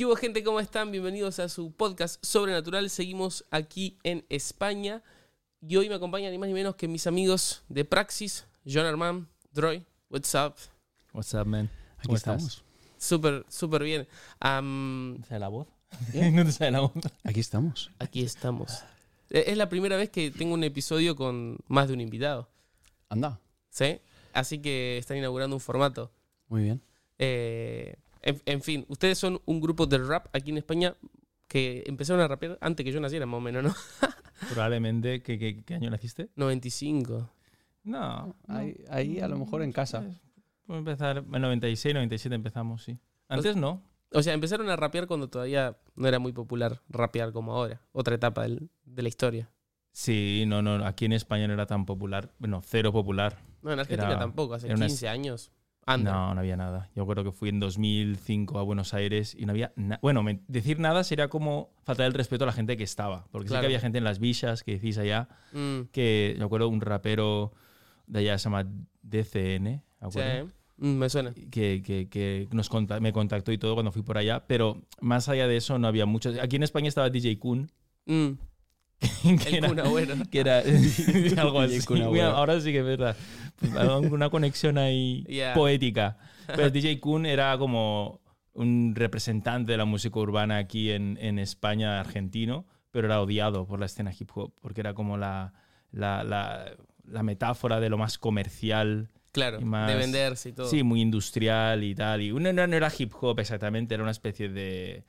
¿Qué hubo gente? ¿Cómo están? Bienvenidos a su podcast Sobrenatural. Seguimos aquí en España y hoy me acompañan ni más ni menos que mis amigos de Praxis, John Armand, Droy. What's up? What's up, man? Aquí ¿Cómo estamos. Súper, súper bien. Am, ¿Te sale la voz? ¿No te sale la voz? Aquí estamos. aquí estamos. Eh, Es la primera vez que tengo un episodio con más de un invitado. Anda. ¿Sí? Así que están inaugurando un formato. Muy bien. Eh, en, en fin, ustedes son un grupo de rap aquí en España que empezaron a rapear antes que yo naciera, más o menos, ¿no? Probablemente. ¿Qué, qué, qué año naciste? 95. No. no. Ahí, ahí a lo mejor en casa. Puedo empezar. En 96, 97 empezamos, sí. Antes no. O sea, empezaron a rapear cuando todavía no era muy popular rapear como ahora. Otra etapa del- de la historia. Sí, no, no. Aquí en España no era tan popular. Bueno, cero popular. No, en Argentina Era- tampoco, hace era una- 15 años. Anda. No, no había nada. Yo creo que fui en 2005 a Buenos Aires y no había nada. Bueno, me- decir nada sería como faltar el respeto a la gente que estaba. Porque sí Claro. que había gente en las villas que decís allá. Mm, Que yo acuerdo un rapero de allá se llama DCN. ¿me sí? Mm, me suena. que, que- que nos conta- me contactó y todo cuando fui por allá, pero más allá de eso no había mucho. Aquí en España estaba DJ Kun, Mm, que el era, que era algo así. Mira, ahora sí que es verdad. Pues, Una conexión ahí Yeah. poética. Pero DJ Kun era como un representante de la música urbana aquí en, en España, argentino, pero era odiado por la escena hip hop, porque era como la, la, la- la metáfora de lo más comercial Claro, más- de venderse y todo. Sí, muy industrial y tal. Y no, no, no era hip hop exactamente, era una especie de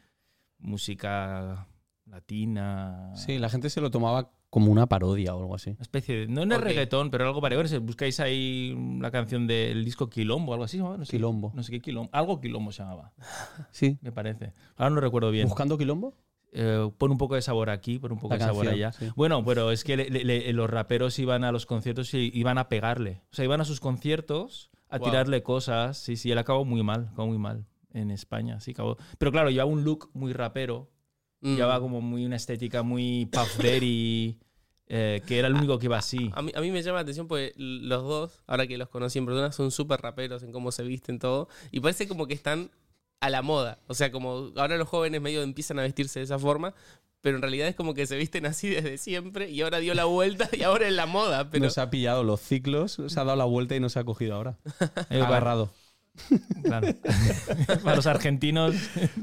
música latina. Sí, la gente se lo tomaba como una parodia o algo así. Una especie de. No, es Ok. reggaetón, pero algo parecido. Si buscáis ahí la canción del disco Quilombo, algo así, ¿no? No sé, Quilombo. No sé qué Quilombo. Algo Quilombo se llamaba, Sí. me parece. Ahora no recuerdo bien. ¿Buscando quilombo? Eh, pon un poco de sabor aquí, pon un poco La de sabor allá. sí. Bueno, pero es que le- le- le- los raperos iban a los conciertos y iban a pegarle. O sea, iban a sus conciertos a Wow. tirarle cosas. Sí, sí, él acabó muy mal, acabó muy mal en España. Sí, acabó. Pero claro, llevaba un look muy rapero. Mm. Llevaba como muy una estética muy Puff Daddy, eh, que era el único que iba así. A mí, a mí me llama la atención porque los dos, ahora que los conocí en persona, son súper raperos en cómo se visten todo. Y parece como que están a la moda. O sea, como ahora los jóvenes medio empiezan a vestirse de esa forma, pero en realidad es como que se visten así desde siempre y ahora dio la vuelta y ahora es la moda. Pero Nos ha pillado los ciclos, se ha dado la vuelta y nos ha cogido ahora. Agarrado. Claro. Para los argentinos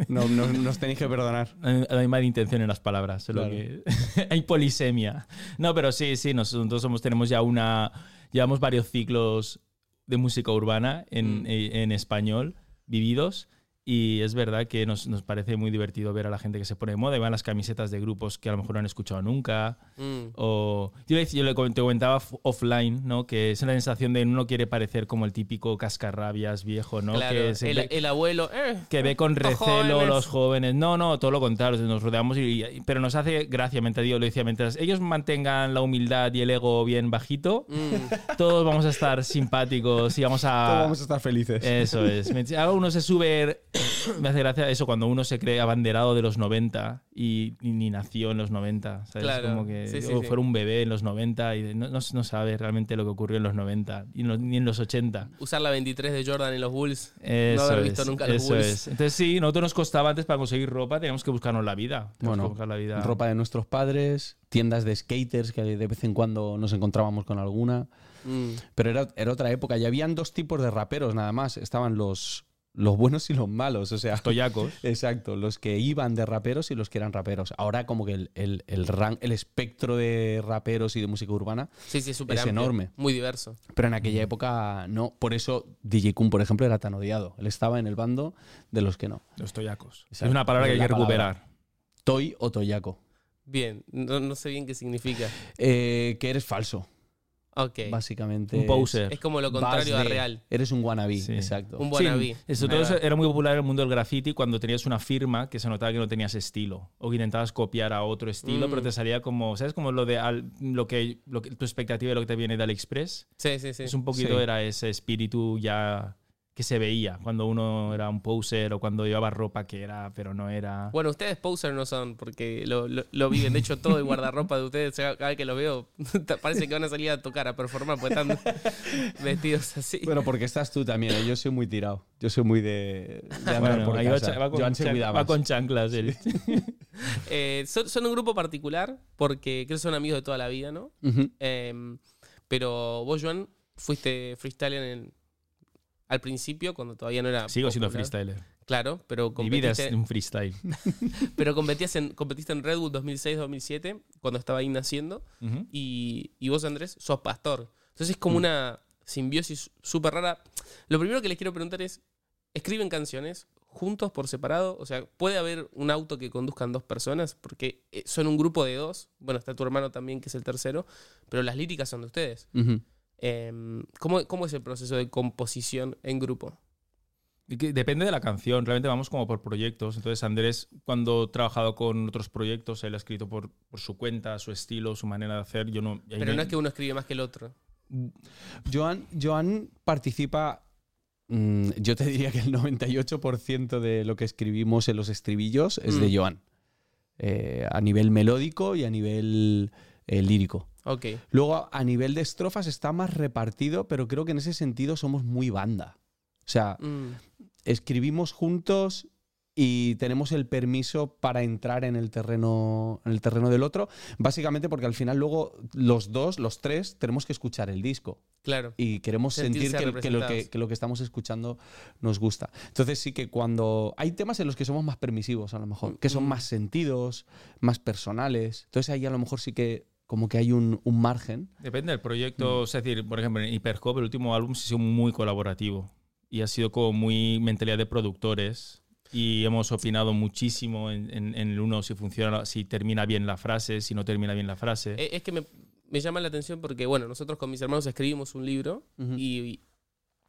No, no- nos tenéis que perdonar. hay hay mala intención en las palabras. solo Claro. que hay polisemia. No, pero sí, sí, nosotros somos, tenemos ya una. Llevamos varios ciclos de música urbana en, Mm. eh, en español vividos. Y es verdad que nos, nos parece muy divertido ver a la gente que se pone de moda y van las camisetas de grupos que a lo mejor no han escuchado nunca. Mm, O yo le, yo le com- te comentaba offline, ¿no? Que es la sensación de uno quiere parecer como el típico cascarrabias viejo, ¿no? claro, que, el, ve- el abuelo. eh, que ve con recelo jóvenes. los jóvenes. No, no, todo lo contrario. Nos rodeamos y, y- pero nos hace gracia, mientras digo, lo decía, mientras ellos mantengan la humildad y el ego bien bajito, mm, todos vamos a estar simpáticos y vamos a. Todos vamos a estar felices. Eso es. Me- Ahora uno se sube. Me hace gracia eso cuando uno se cree abanderado de los 90 y, y ni nació en los 90. ¿sabes? Claro. Como que Sí, sí, o sí. fuera un bebé en los 90 y no, no, no sabe realmente lo que ocurrió en los 90 y no- ni en los 80. usar la 23 de Jordan en los Bulls. Eso haber visto es, nunca los eso Bulls. es. Entonces sí, nosotros nos costaba antes para conseguir ropa, teníamos que buscarnos la vida. Bueno, que buscar la vida. Ropa de nuestros padres, tiendas de skaters que de vez en cuando nos encontrábamos con alguna. Mm, Pero era, era otra época y habían dos tipos de raperos nada más. Estaban los, los buenos y los malos. O sea, Toyacos. Exacto, los que iban de raperos y los que eran raperos. Ahora como que el, el, el, ran- el espectro de raperos y de música urbana, sí, sí, es amplio, enorme. Muy diverso. pero en aquella época no. Por eso DJ Kun, por ejemplo, era tan odiado. Él estaba en el bando de los que no. Los toyacos. Exacto. Es una palabra que hay que palabra. recuperar. Toy o Toyaco. Bien, no, no sé bien qué significa. Eh, que eres falso, Ok. básicamente. Un es- poser. Es como lo contrario a de- real. Eres un wannabe, Sí. exacto. Un wannabe. Sí, eso, todo eso era muy popular en el mundo del graffiti cuando tenías una firma que se notaba que no tenías estilo o que intentabas copiar a otro estilo, Mm. pero te salía como, ¿sabes? Como lo de al- lo que, lo que tu expectativa de lo que te viene de AliExpress. Sí, sí, sí. Es un poquito Sí. era ese espíritu ya que se veía cuando uno era un poser o cuando llevaba ropa que era, pero no era. Bueno, ustedes poser no son porque lo, lo- lo viven. De hecho, todo el guardarropa de ustedes, cada vez que los veo, parece que van a salir a tocar, a performar, porque están vestidos así. Bueno, porque estás tú también. ¿eh? Yo soy muy tirado. Yo soy muy de, de andar Bueno, por ahí va, casa. va con, chan- va chanclas. él. Eh, son, son un grupo particular porque creo que son amigos de toda la vida, ¿no? Em, pero vos, Joan, fuiste freestyler en, al principio, cuando todavía no era. Sigo siendo freestyler. Claro, pero Mi vida es competiste, un freestyle. pero competías en, competiste en Red Bull 2006-2007, cuando estaba ahí naciendo. Y, y vos, Andrés, sos pastor. Entonces es como una simbiosis súper rara. Lo primero que les quiero preguntar es, ¿escriben canciones juntos por separado? O sea, ¿puede haber un auto que conduzcan dos personas? Porque eh, son un grupo de dos. Bueno, está tu hermano también, que es el tercero, pero las líricas son de ustedes. Em, ¿cómo, ¿Cómo es el proceso de composición en grupo? Depende de la canción, realmente vamos como por proyectos. Entonces Andrés, cuando ha trabajado con otros proyectos, él ha escrito por, por su cuenta, su estilo, su manera de hacer. Yo no, ahí Pero no es que uno escribe más que el otro. Joan, Joan participa, mm, yo te diría que el 98% de lo que escribimos en los estribillos es de Mm. Joan. Eh, a nivel melódico y a nivel eh, lírico. Ok. Luego, a nivel de estrofas está más repartido, pero creo que en ese sentido somos muy banda. O sea, Mm, escribimos juntos y tenemos el permiso para entrar en el terreno en el terreno del otro, básicamente porque al final luego los dos, los tres tenemos que escuchar el disco claro. y queremos sentir que, que lo que, que lo que estamos escuchando nos gusta. Entonces sí que cuando hay temas en los que somos más permisivos a lo mejor, que son Mm. más sentidos, más personales, entonces ahí a lo mejor sí que como que hay un, un margen. Depende del Mm. proyecto. Es decir, por ejemplo, en Hypercop, el último álbum, sí ha sido muy colaborativo. Y ha sido como muy mentalidad de productores. Y hemos opinado muchísimo en, en- en el uno si funciona, si termina bien la frase, si no termina bien la frase. Es que me, me llama la atención porque, bueno, nosotros con mis hermanos escribimos un libro y,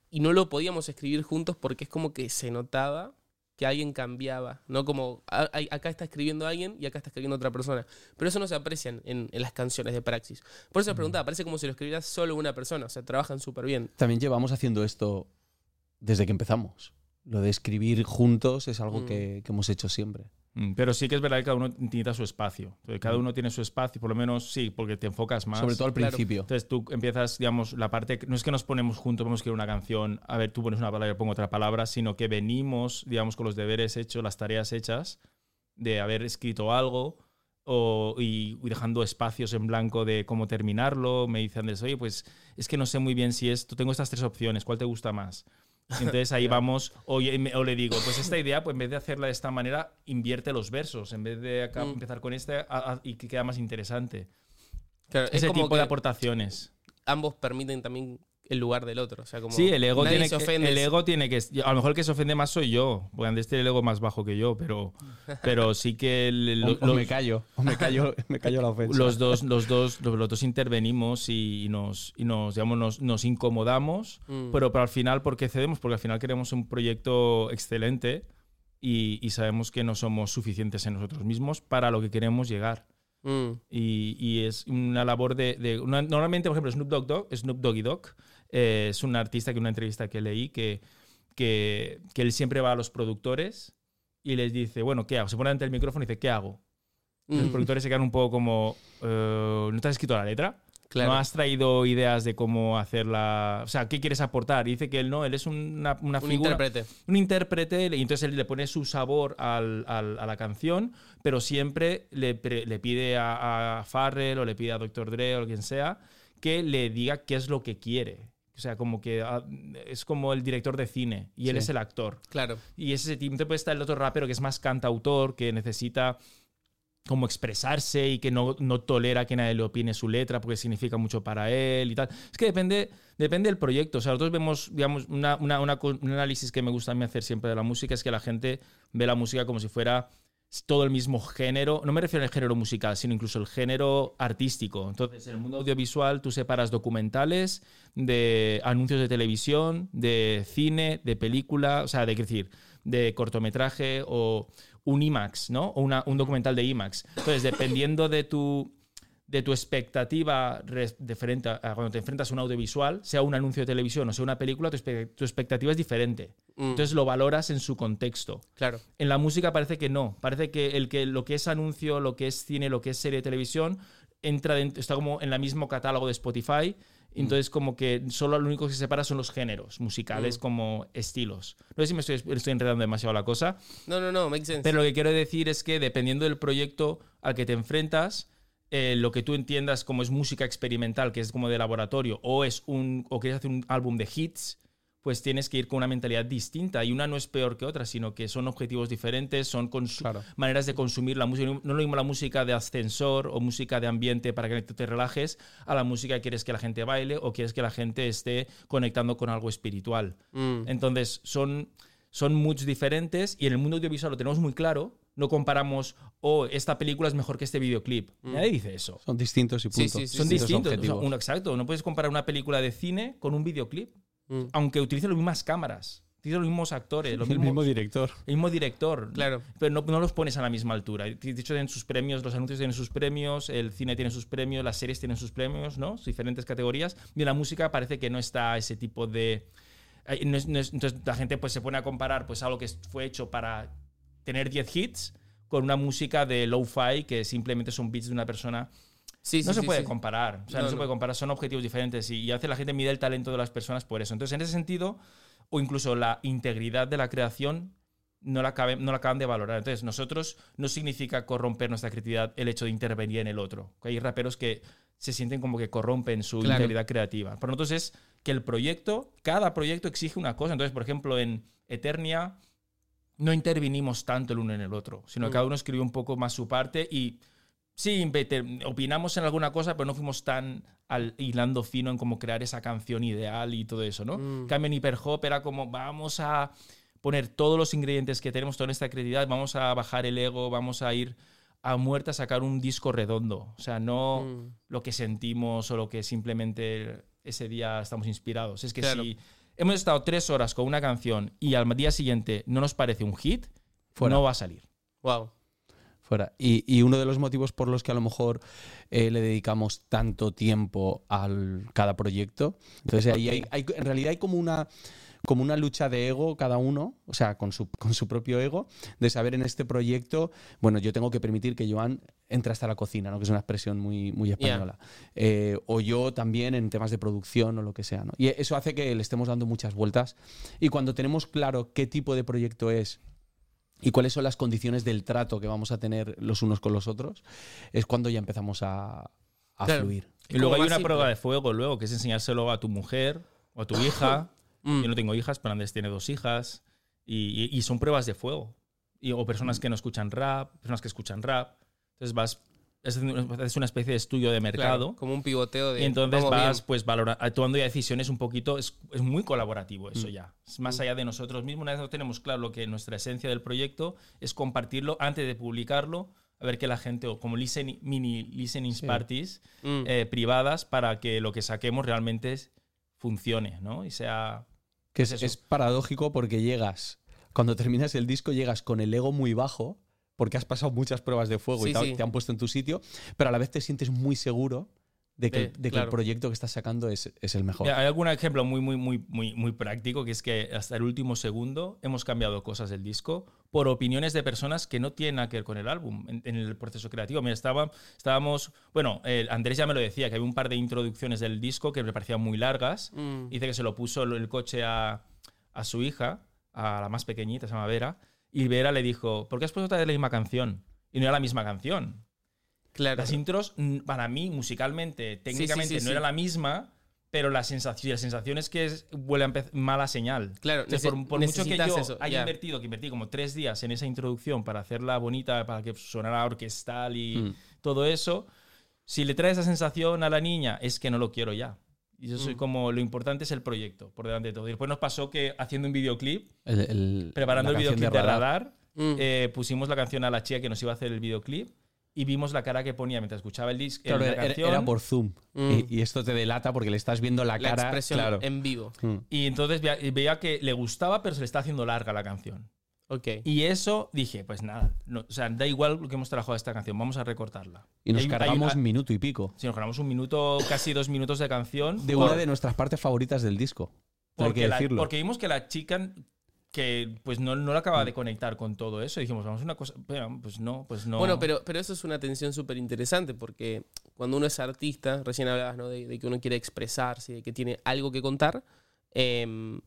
y no lo podíamos escribir juntos porque es como que se notaba que alguien cambiaba, ¿no? Como a- a- acá está escribiendo alguien y acá está escribiendo otra persona. Pero eso no se aprecia en, en las canciones de Praxis. Por eso me preguntaba, parece como si lo escribiera solo una persona, o sea, trabajan súper bien. También llevamos haciendo esto desde que empezamos. Lo de escribir juntos es algo Mm. que, que hemos hecho siempre. Mm, Pero sí que es verdad que cada uno necesita su espacio. Entonces, cada uno tiene su espacio, por lo menos sí, porque te enfocas más. Sobre todo al claro. principio. Entonces tú empiezas, digamos, la parte. No es que nos ponemos juntos, vamos a escribir una canción, a ver, tú pones una palabra, yo pongo otra palabra, sino que venimos, digamos, con los deberes hechos, las tareas hechas, de haber escrito algo o, y, y dejando espacios en blanco de cómo terminarlo. Me dice Andrés, oye, pues es que no sé muy bien si esto, tengo estas tres opciones, ¿cuál te gusta más? Entonces ahí vamos, o, le digo, pues esta idea, pues en vez de hacerla de esta manera, invierte los versos, en vez de acá Mm. empezar con este a- a- y que queda más interesante. Claro, es Ese como tipo de aportaciones. ambos permiten también el lugar del otro. O sea, como Sí, el ego, nadie tiene se que, el ego tiene que... A lo mejor el que se ofende más soy yo, porque Andrés tiene el ego más bajo que yo, pero, pero sí que el- O, lo- o los, me callo, o me callo, me callo la ofensa. los dos, los, dos, los, dos intervenimos y, nos, y nos, digamos, nos, nos incomodamos, Mm. pero, pero al final, ¿por qué cedemos? Porque al final queremos un proyecto excelente y, y sabemos que no somos suficientes en nosotros mismos para lo que queremos llegar. Mm, Y, y es una labor de... de- una- normalmente, por ejemplo, Snoop Dogg Dogg, Snoop Doggy Dogg, eh, es un artista que una entrevista que leí que, que, que él siempre va a los productores y les dice, bueno, ¿qué hago? Se pone ante el micrófono y dice, ¿qué hago? Los productores se quedan un poco como, eh, ¿no te has escrito la letra? claro. ¿No has traído ideas de cómo hacerla? O sea, ¿qué quieres aportar? Y dice que él no, él es una, una un figura intérprete. un intérprete y entonces él le pone su sabor al- al- a la canción, pero siempre le, pre- le pide a, a Farrell o le pide a Dr. Dre o quien sea que le diga qué es lo que quiere. O sea, como que ah, es como el director de cine y él Sí. es el actor. Claro. Y ese tipo puede estar el otro rapero que es más cantautor, que necesita como expresarse y que no, no tolera que nadie le opine su letra porque significa mucho para él y tal. Es que depende, depende del proyecto. O sea, nosotros vemos, digamos, una, una- un análisis que me gusta a mí hacer siempre de la música es que la gente ve la música como si fuera todo el mismo género. No me refiero al género musical, sino incluso el género artístico. Entonces, en el mundo audiovisual tú separas documentales de anuncios de televisión, de cine, de película, o sea, de, decir, de cortometraje o un IMAX, ¿no? O un documental de IMAX. Entonces, dependiendo de tu de tu expectativa a cuando te enfrentas a un audiovisual, sea un anuncio de televisión o sea una película, tu, expectativa es diferente. Mm, Entonces lo valoras en su contexto. claro. En la música parece que no. Parece que, el que lo que es anuncio, lo que es cine, lo que es serie de televisión, entra dentro- está como en el mismo catálogo de Spotify. Entonces, como que solo lo único que se separa son los géneros musicales Mm. como estilos. No sé si me estoy, estoy enredando demasiado la cosa, No, no, no, makes sense. pero lo que quiero decir es que dependiendo del proyecto al que te enfrentas, eh, lo que tú entiendas como es música experimental, que es como de laboratorio, o es un o quieres hacer un álbum de hits, pues tienes que ir con una mentalidad distinta. Y una no es peor que otra, sino que son objetivos diferentes, son Claro. maneras de consumir la música. No es lo mismo la música de ascensor o música de ambiente para que te relajes, a la música que quieres que la gente baile o quieres que la gente esté conectando con algo espiritual. Mm, Entonces, son, son moods diferentes y en el mundo audiovisual lo tenemos muy claro. No comparamos, oh, esta película es mejor que este videoclip. Nadie dice eso. Son distintos y punto. sí, sí, Son distintos. O sea, objetivos. uno- exacto. No puedes comparar una película de cine con un videoclip, mm, aunque utilice las mismas cámaras, los mismos actores, los el mismos, mismo director. el mismo director. Claro. Pero no, no los pones a la misma altura. De hecho, tienen sus premios, los anuncios tienen sus premios, el cine tiene sus premios, las series tienen sus premios, ¿no? Sus diferentes categorías. Y en la música parece que no está ese tipo de. eh, no es- no es- entonces la gente pues, se pone a comparar pues, algo que fue hecho para tener 10 hits con una música de lo-fi que simplemente son beats de una persona. Sí, no sí, se puede sí. comparar. O sea, no, No, se no. puede comparar. Son objetivos diferentes y, y hace la gente mide el talento de las personas por eso. Entonces, en ese sentido, o incluso la integridad de la creación no la, cabe- no la acaban de valorar. Entonces, nosotros no significa corromper nuestra creatividad el hecho de intervenir en el otro. Hay raperos que se sienten como que corrompen su Claro. integridad creativa. Para nosotros es que el proyecto, cada proyecto exige una cosa. Entonces, por ejemplo, en Eternia no intervinimos tanto el uno en el otro, sino que Mm. cada uno escribió un poco más su parte y sí, opinamos en alguna cosa, pero no fuimos tan al, hilando fino en cómo crear esa canción ideal y todo eso, ¿no? Mm. En cambio, en Hyperhop era como, vamos a poner todos los ingredientes que tenemos, toda nuestra creatividad, vamos a bajar el ego, vamos a ir a muerte a sacar un disco redondo. O sea, no Mm. lo que sentimos o lo que simplemente ese día estamos inspirados. Es que Claro. si hemos estado tres horas con una canción y al día siguiente no nos parece un hit, Fuera. no va a salir. Wow. Fuera. Y, y uno de los motivos por los que a lo mejor eh, le dedicamos tanto tiempo a cada proyecto. Entonces ahí hay, hay- en realidad hay como una, como una lucha de ego cada uno, o sea, con su, con su propio ego, de saber en este proyecto, bueno, yo tengo que permitir que Joan entre hasta la cocina, ¿no? que es una expresión muy, muy española. Eh, o yo también en temas de producción o lo que sea. ¿no? Y eso hace que le estemos dando muchas vueltas. Y cuando tenemos claro qué tipo de proyecto es y cuáles son las condiciones del trato que vamos a tener los unos con los otros, es cuando ya empezamos a, a Claro. fluir. Y luego hay una simple. prueba de fuego, luego, que es enseñárselo a tu mujer o a tu hija. Mm. Yo no tengo hijas, pero Andrés tiene dos hijas. Y, y- y son pruebas de fuego. Y, o Mm. personas que no escuchan rap, personas que escuchan rap. Entonces vas. Es una especie de estudio de mercado. Claro, como un pivoteo de. Y entonces vas bien. pues valora- tomando ya decisiones un poquito, es, es muy colaborativo Mm. eso ya. Es más allá de nosotros mismos, una vez no tenemos claro lo que nuestra esencia del proyecto es compartirlo antes de publicarlo, a ver que la gente, o como listen- mini listening Sí. parties Mm. eh, privadas para que lo que saquemos realmente es- funcione, ¿no? Y sea... Que Es es, paradójico porque llegas, cuando terminas el disco, llegas con el ego muy bajo, porque has pasado muchas pruebas de fuego Sí, y te, ha- sí. te han puesto en tu sitio, pero a la vez te sientes muy seguro de que, De- el- de que claro. el proyecto que estás sacando es, es el mejor. Mira, Hay algún ejemplo muy, muy, muy, muy, muy práctico, que es que hasta el último segundo hemos cambiado cosas del disco por opiniones de personas que no tienen nada que ver con el álbum, en, en el proceso creativo. Mira, estaba, estábamos, bueno, eh, Andrés ya me lo decía, que había un par de introducciones del disco que me parecían muy largas. Mm. Dice que se lo puso el coche a, a su hija, a la más pequeñita, se llama Vera, y Vera le dijo, ¿por qué has puesto otra vez la misma canción? Y no era la misma canción. Claro. Las intros, para mí, musicalmente, técnicamente, sí, no sí. era la misma, pero la sensación, la sensación es que es, huele a mala señal. Claro, Entonces, nece- por, por mucho que yo eso, haya ya. invertido, que invertí como tres días en esa introducción para hacerla bonita, para que sonara orquestal y Mm. todo eso, si le trae esa sensación a la niña, es que no lo quiero ya. Y yo soy Mm. como, lo importante es el proyecto, por delante de todo. Y después nos pasó que haciendo un videoclip, El- el- preparando el videoclip de Radar, Mm. eh, pusimos la canción a la chica que nos iba a hacer el videoclip y vimos la cara que ponía mientras escuchaba el disco. Claro, la era, canción. era por Zoom. Mm. Y, y esto te delata porque le estás viendo la, la cara. expresión claro. en vivo. Mm. Y entonces veía, veía que le gustaba, pero se le está haciendo larga la canción. Ok. Y eso dije, pues nada, no- o sea, da igual lo que hemos trabajado esta canción, vamos a recortarla. Y nos Hay- hay cargamos una- minuto y pico. si nos grabamos un minuto, casi dos minutos de canción. De por- una de nuestras partes favoritas del disco. Hay porque, que la- decirlo. porque vimos que la chica que pues no, no la acaba de conectar con todo eso. Y dijimos, vamos a una cosa. Bueno, pues no, pues no. Bueno, pero, pero eso es una tensión súper interesante porque cuando uno es artista, recién hablabas ¿no? de, de que uno quiere expresarse, de que tiene algo que contar, em,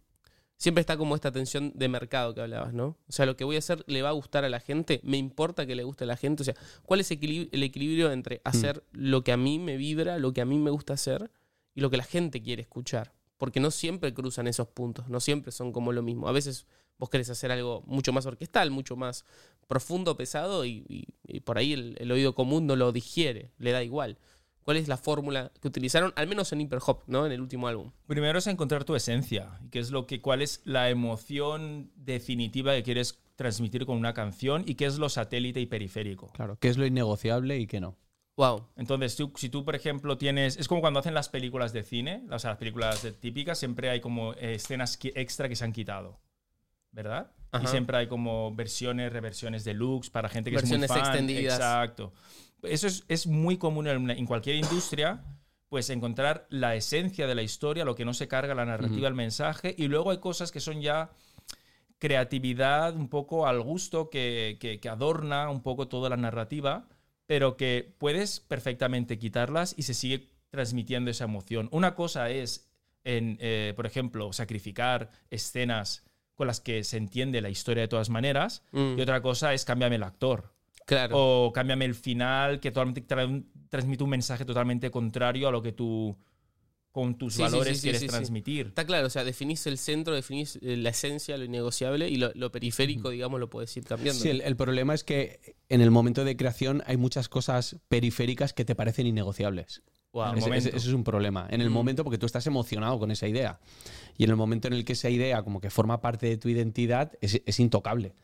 siempre está como esta tensión de mercado que hablabas, ¿no? O sea, lo que voy a hacer le va a gustar a la gente, me importa que le guste a la gente. O sea, ¿cuál es el equilibrio entre hacer lo que a mí me vibra, lo que a mí me gusta hacer y lo que la gente quiere escuchar? Porque no siempre cruzan esos puntos, no siempre son como lo mismo. A veces vos querés hacer algo mucho más orquestal, mucho más profundo, pesado, y, y- y por ahí el, el oído común no lo digiere, le da igual. ¿Cuál es la fórmula que utilizaron, al menos en Hyperhop, ¿no? En el último álbum. Primero es encontrar tu esencia, que es lo que, cuál es la emoción definitiva que quieres transmitir con una canción y qué es lo satélite y periférico. Claro, qué es lo innegociable y qué no. Wow. Entonces, tú- si tú, por ejemplo, tienes. Es como cuando hacen las películas de cine, o sea, las películas típicas, siempre hay como eh, escenas extra que se han quitado. ¿Verdad? Ajá. Y siempre hay como versiones, reversiones deluxe para gente que Versiones es muy fan. extendidas. Exacto. Eso es, es muy común en, en cualquier industria, pues encontrar la esencia de la historia, lo que no se carga, la narrativa, Ujú. el mensaje, y luego hay cosas que son ya creatividad un poco al gusto que, que- que adorna un poco toda la narrativa, pero que puedes perfectamente quitarlas y se sigue transmitiendo esa emoción. Una cosa es, en, eh, por ejemplo, sacrificar escenas con las que se entiende la historia de todas maneras, Mm, y otra cosa es cámbiame el actor. claro. O cámbiame el final, que totalmente transmite un mensaje totalmente contrario a lo que tú con tus Sí, valores sí, sí, quieres sí, sí. transmitir. Está claro, o sea, definís el centro, definís eh, la esencia, lo innegociable, y lo, lo periférico, digamos, lo puedes ir cambiando. Sí, el, el problema es que en el momento de creación hay muchas cosas periféricas que te parecen innegociables. Wow. momento. ese- ese es un problema. En el Mm. momento, porque tú estás emocionado con esa idea. Y en el momento en el que esa idea como que forma parte de tu identidad, es, es intocable.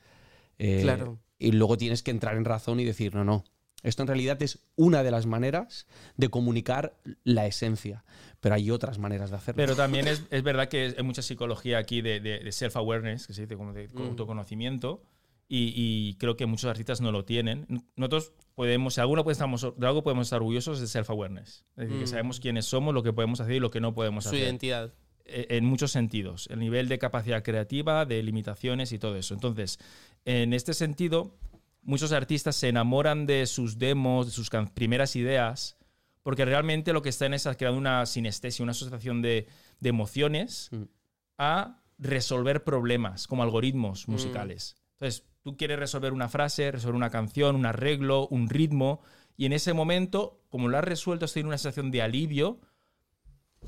Eh, Claro. Y luego tienes que entrar en razón y decir, no, no. Esto en realidad es una de las maneras de comunicar la esencia. Pero hay otras maneras de hacerlo. Pero también es, es verdad que hay mucha psicología aquí de, de- de self-awareness, que se dice como de Mm. autoconocimiento, y, y creo que muchos artistas no lo tienen. Nosotros podemos, si alguno puede estamos, de algo podemos estar orgullosos de self-awareness. Es decir, que Mm. sabemos quiénes somos, lo que podemos hacer y lo que no podemos Su hacer. identidad. Eh, En muchos sentidos. El nivel de capacidad creativa, de limitaciones y todo eso. Entonces, en este sentido, muchos artistas se enamoran de sus demos, de sus primeras ideas, porque realmente lo que están es creando una sinestesia, una asociación de, de emociones Mm. a resolver problemas como algoritmos Mm. musicales. Entonces, tú quieres resolver una frase, resolver una canción, un arreglo, un ritmo, y en ese momento, como lo has resuelto, has tenido una sensación de alivio,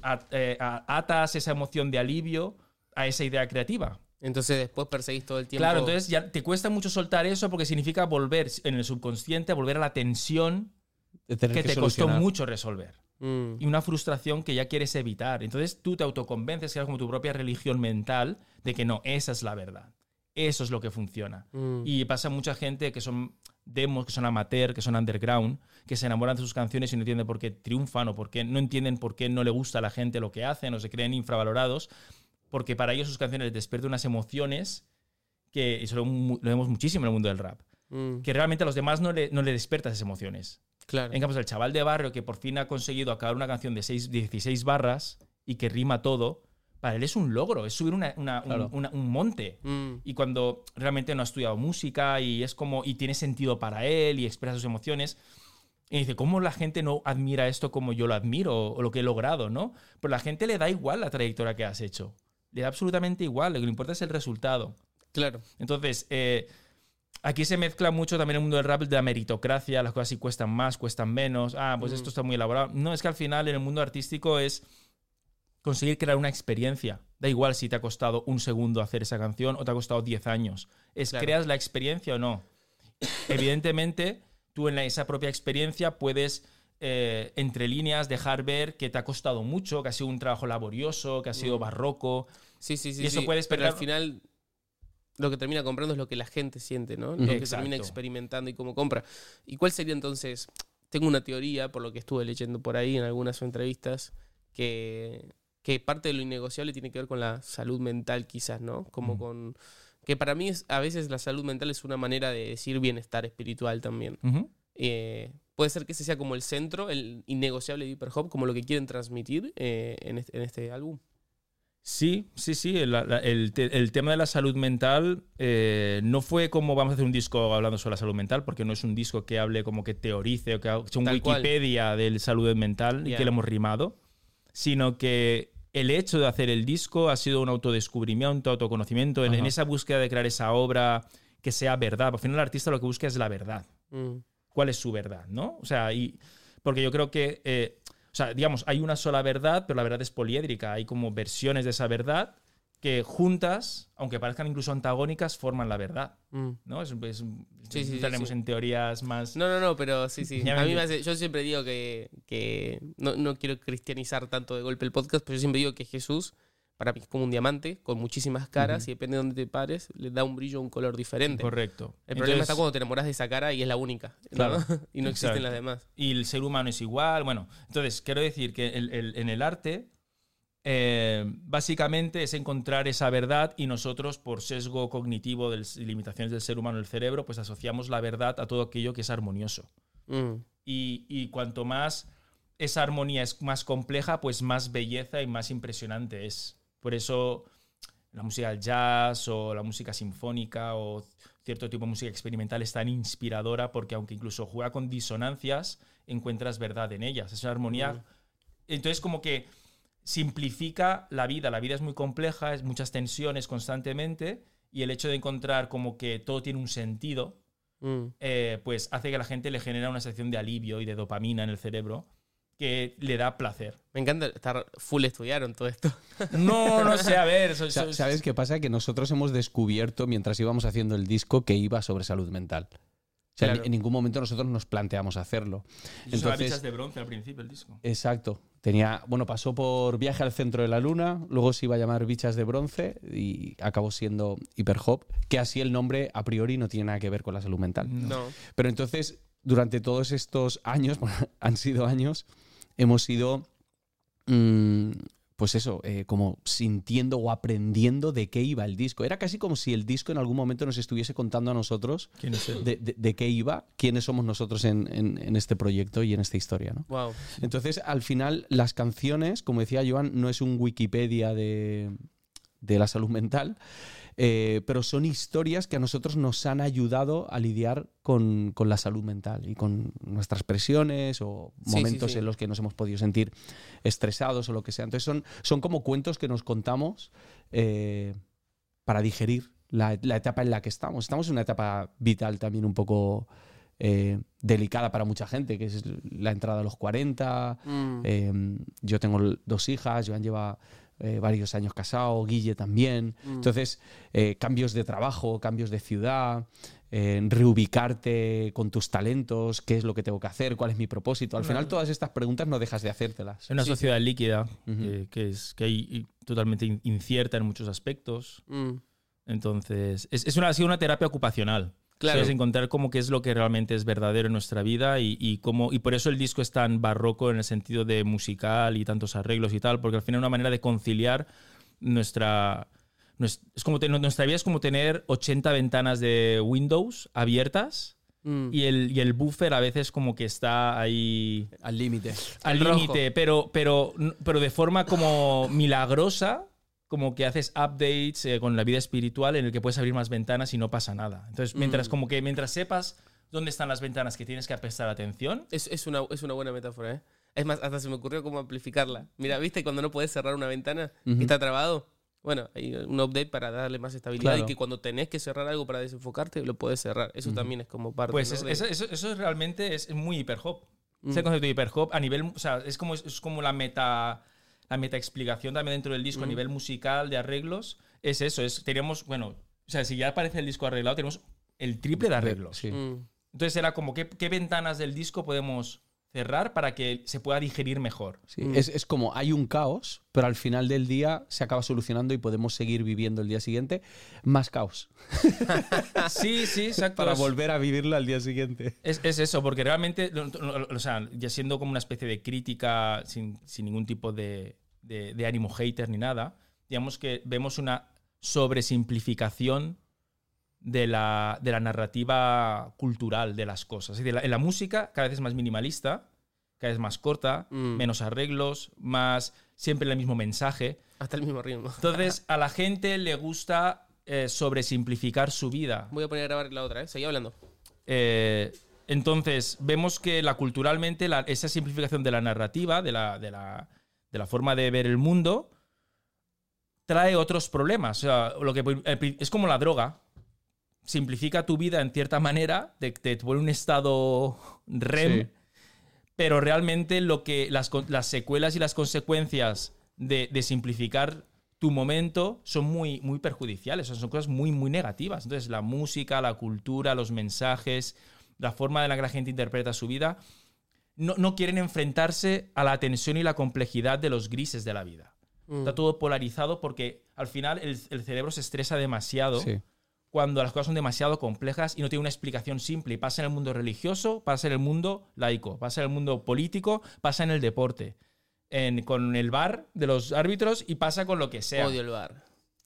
a- eh, atas esa emoción de alivio a esa idea creativa. Entonces después perseguís todo el tiempo. Claro, entonces ya te cuesta mucho soltar eso porque significa volver en el subconsciente, a volver a la tensión De tener que te costó solucionar. mucho resolver Mm, y una frustración que ya quieres evitar. Entonces tú te autoconvences, que es como tu propia religión mental, de que no, esa es la verdad. Eso es lo que funciona. mm. Y pasa mucha gente que son demos, que son amateur, que son underground, que se enamoran de sus canciones y no entienden por qué triunfan o por qué no entienden por qué no le gusta a la gente lo que hacen o se creen infravalorados, porque para ellos sus canciones despiertan unas emociones que eso lo, lo vemos muchísimo en el mundo del rap, Mm, que realmente a los demás no le, no le despiertas esas emociones. claro. En cambio, el chaval de barrio que por fin ha conseguido acabar una canción de 6, 16 barras y que rima todo, para él es un logro, es subir una- una- un- Claro. una- un monte Mm, y cuando realmente no ha estudiado música y es como y tiene sentido para él y expresa sus emociones y dice cómo la gente no admira esto como yo lo admiro o lo que he logrado no pues la gente le da igual la trayectoria que has hecho le da absolutamente igual lo que le importa es el resultado claro. entonces eh, aquí se mezcla mucho también el mundo del rap de la meritocracia las cosas sí cuestan más cuestan menos ah pues Mm. esto está muy elaborado no es que al final en el mundo artístico es conseguir crear una experiencia. Da igual si te ha costado un segundo hacer esa canción o te ha costado 10 años. Es Claro. creas la experiencia o no. Evidentemente, tú en la- esa propia experiencia puedes, eh, entre líneas, dejar ver que te ha costado mucho, que ha sido un trabajo laborioso, que ha sido Mm. barroco. Sí, sí, sí. Y eso sí, puede Pero al final lo que termina comprando es lo que la gente siente, ¿no? Lo Ujú. que Exacto. termina experimentando y cómo compra. ¿Y cuál sería entonces? Tengo una teoría, por lo que estuve leyendo por ahí en algunas entrevistas, que, que parte de lo innegociable tiene que ver con la salud mental, quizás, ¿no? Como Mm. con que para mí es, a veces la salud mental es una manera de decir bienestar espiritual también. Ujú. Eh, puede ser que ese sea como el centro, el innegociable de Hyperhop, como lo que quieren transmitir eh, en, este, en este álbum. Sí, sí, sí. El, tema de la salud mental eh, no fue como vamos a hacer un disco hablando sobre la salud mental, porque no es un disco que hable como que teorice o que sea un Tal cual. Wikipedia del salud mental y que lo hemos rimado, sino que el hecho de hacer el disco ha sido un autodescubrimiento, autoconocimiento, en, en esa búsqueda de crear esa obra que sea verdad. Al final el artista lo que busca es la verdad. Mm, cuál es su verdad, ¿no? O sea, y, porque yo creo que, eh, o sea, digamos, hay una sola verdad, pero la verdad es poliédrica. Hay como versiones de esa verdad que juntas, aunque parezcan incluso antagónicas, forman la verdad, mm. ¿no? Es, es- Sí, sí, entraremos sí. en teorías más... No, no, no, pero sí, sí. A mí me hace, yo siempre digo que, que no, no quiero cristianizar tanto de golpe el podcast, pero yo siempre digo que Jesús, para mí es como un diamante con muchísimas caras y depende de dónde te pares, le da un brillo, un color diferente. Correcto. El problema Entonces- está cuando te enamoras de esa cara y es la única, ¿no? Claro. y no existen Exacto. las demás. y el ser humano es igual. Bueno, entonces quiero decir que el- el- en el arte eh, básicamente es encontrar esa verdad y nosotros por sesgo cognitivo de limitaciones del ser humano el cerebro, pues asociamos la verdad a todo aquello que es armonioso. Mm, Y, y cuanto más esa armonía es más compleja, pues más belleza y más impresionante es. Por eso la música del jazz o la música sinfónica o cierto tipo de música experimental es tan inspiradora porque aunque incluso juega con disonancias, encuentras verdad en ellas. Es una armonía. Mm. Entonces como que simplifica la vida. La vida es muy compleja, es muchas tensiones constantemente y el hecho de encontrar como que todo tiene un sentido, mm. eh, pues hace que a la gente le genera una sensación de alivio y de dopamina en el cerebro que le da placer. Me encanta estar full estudiaron todo esto. No, no sé, a ver. eso- ¿Sabes qué pasa? Que nosotros hemos descubierto mientras íbamos haciendo el disco que iba sobre salud mental. O sea, en- Claro. en ningún momento nosotros nos planteamos hacerlo. Eso Entonces, bichas de bronce al principio el disco. exacto. Tenía, bueno, pasó por Viaje al centro de la luna, luego se iba a llamar Bichas de bronce y acabó siendo Hyperhop, que así el nombre a priori no tiene nada que ver con la salud mental. No. Pero entonces, durante todos estos años, bueno, han sido años, hemos ido, mm, pues eso, eh, como sintiendo o aprendiendo de qué iba el disco. Era casi como si el disco en algún momento nos estuviese contando a nosotros ¿Quién es él? de, de- de qué iba, quiénes somos nosotros en, en- en este proyecto y en esta historia. ¿no? Wow. Entonces, al final, las canciones, como decía Joan, no es un Wikipedia de, de la salud mental, eh, pero son historias que a nosotros nos han ayudado a lidiar con, con la salud mental y con nuestras presiones o Sí, sí, momentos sí. en los que nos hemos podido sentir estresados o lo que sea. Entonces, son, son como cuentos que nos contamos eh, para digerir la, la etapa en la que estamos. Estamos en una etapa vital también un poco eh, delicada para mucha gente, que es la entrada a los 40. Mm. Eh, yo tengo dos hijas, Joan lleva eh, varios años casado, Guille también. Mm. Entonces, eh, cambios de trabajo, cambios de ciudad, eh, reubicarte con tus talentos, qué es lo que tengo que hacer, cuál es mi propósito. Al final, todas estas preguntas no dejas de hacértelas. Es una Sí, sociedad líquida eh, que es que hay totalmente in- incierta en muchos aspectos. Mm. Entonces, es, es una, ha sido una terapia ocupacional. Claro. Es encontrar cómo qué es lo que realmente es verdadero en nuestra vida y, y cómo, y por eso el disco es tan barroco en el sentido de musical y tantos arreglos y tal, porque al final es una manera de conciliar nuestra... nues- Es como nuestra vida es como tener 80 ventanas de Windows abiertas Mm. y el, y el buffer a veces como que está ahí Al límite. al límite, pero, pero, pero de forma como milagrosa, como que haces updates eh, con la vida espiritual en el que puedes abrir más ventanas y no pasa nada. Entonces, mientras Mm. como que mientras sepas dónde están las ventanas que tienes que prestar atención, Es, es una, es una buena metáfora, ¿eh? Es más, hasta se me ocurrió cómo amplificarla. Mira, ¿viste cuando no puedes cerrar una ventana Ujú. que está trabado? Bueno, hay un update para darle más estabilidad Claro. y que cuando tenés que cerrar algo para desenfocarte, lo puedes cerrar. Eso también es como parte pues ¿no? es- de- eso, eso, eso realmente es muy hiperhop. Mm. Ese concepto de hiperhop a nivel, o sea, es como, es como la meta la meta explicación también dentro del disco a nivel musical de arreglos es eso, es tenemos, bueno, o sea, si ya aparece el disco arreglado, tenemos el triple de arreglos. Sí. Mm. Entonces era como, ¿qué, qué ventanas del disco podemos cerrar para que se pueda digerir mejor? Sí, Mm. es, es como hay un caos, pero al final del día se acaba solucionando y podemos seguir viviendo el día siguiente más caos Sí, sí, exacto. para volver a vivirlo al día siguiente. Es, es eso, porque realmente, o sea, ya siendo como una especie de crítica sin, sin ningún tipo de, de- de ánimo hater ni nada, digamos que vemos una sobresimplificación de la, de la narrativa cultural de las cosas. Es decir, la- en la música cada vez es más minimalista, cada vez más corta, Mm. menos arreglos, más siempre el mismo mensaje. Hasta el mismo ritmo. Entonces, a la gente le gusta eh, sobresimplificar su vida. Voy a poner a grabar la otra, ¿eh? Seguí hablando. Eh, entonces, vemos que la, culturalmente la- esa simplificación de la narrativa, de la, de, la, de la forma de ver el mundo, trae otros problemas. O sea, lo que, eh, es como la droga. Simplifica tu vida en cierta manera, te, te pone un estado REM, Sí. pero realmente lo que, las, las secuelas y las consecuencias de, de simplificar tu momento son muy, muy perjudiciales, son cosas muy, muy negativas. Entonces, la música, la cultura, los mensajes, la forma en la que la gente interpreta su vida, no, no quieren enfrentarse a la tensión y la complejidad de los grises de la vida. Mm. Está todo polarizado porque al final el, el cerebro se estresa demasiado Sí. cuando las cosas son demasiado complejas y no tiene una explicación simple. Y pasa en el mundo religioso, pasa en el mundo laico, pasa en el mundo político, pasa en el deporte, en- con el bar de los árbitros y pasa con lo que sea. Odio el bar.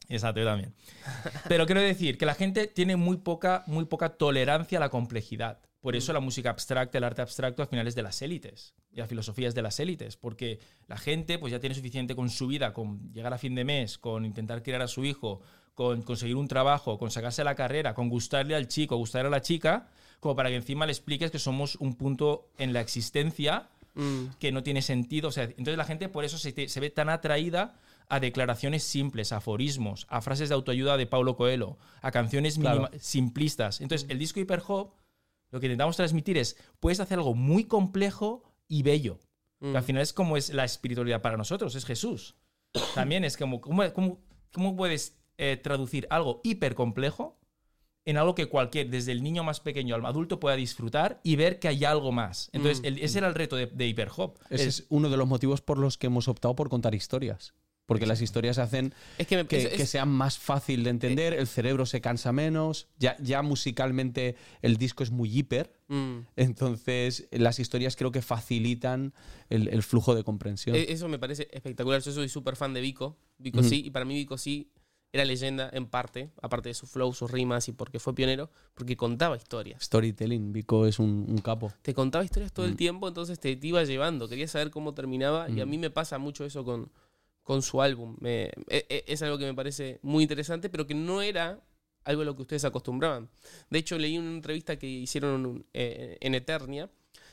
Exacto, yo también. Pero quiero decir que la gente tiene muy poca, muy poca tolerancia a la complejidad. Por eso la música abstracta, el arte abstracto, al final es de las élites. Y la filosofía es de las élites. Porque la gente pues ya tiene suficiente con su vida, con llegar a fin de mes, con intentar criar a su hijo, con conseguir un trabajo, con sacarse la carrera, con gustarle al chico, gustarle a la chica, como para que encima le expliques que somos un punto en la existencia Mm. que no tiene sentido. O sea, entonces la gente por eso se, ve tan atraída a declaraciones simples, a aforismos, a frases de autoayuda de Paulo Coelho, a canciones Claro. simplistas. Entonces, el disco Hyperhop, lo que intentamos transmitir es, puedes hacer algo muy complejo y bello. Mm. Que al final es como es la espiritualidad para nosotros, es Jesús. También es como, ¿cómo, cómo- cómo puedes eh, traducir algo hiper complejo en algo que cualquier, desde el niño más pequeño al adulto, pueda disfrutar y ver que hay algo más? Entonces, Mm. el- ese era el reto de, de Hyperhop. Ese Es- es uno de los motivos por los que hemos optado por contar historias. Porque las historias hacen Es que, me, que, es- que sean más fácil de entender, el cerebro se cansa menos, ya, ya musicalmente el disco es muy hiper, Mm. entonces las historias creo que facilitan el, el flujo de comprensión. E- Eso me parece espectacular. Yo soy súper fan de Vico. Vico Ujú. sí, y para mí Vico sí era leyenda en parte, aparte de su flow, sus rimas y porque fue pionero, porque contaba historias. Storytelling, Vico es un, un capo. Te contaba historias todo Mm. el tiempo, entonces te, te iba llevando. Quería saber cómo terminaba y a Mm. mí me pasa mucho eso con, con su álbum. Me- e- e- es algo que me parece muy interesante, pero que no era algo a lo que ustedes acostumbraban. De hecho, leí una entrevista que hicieron eh, en Eternia.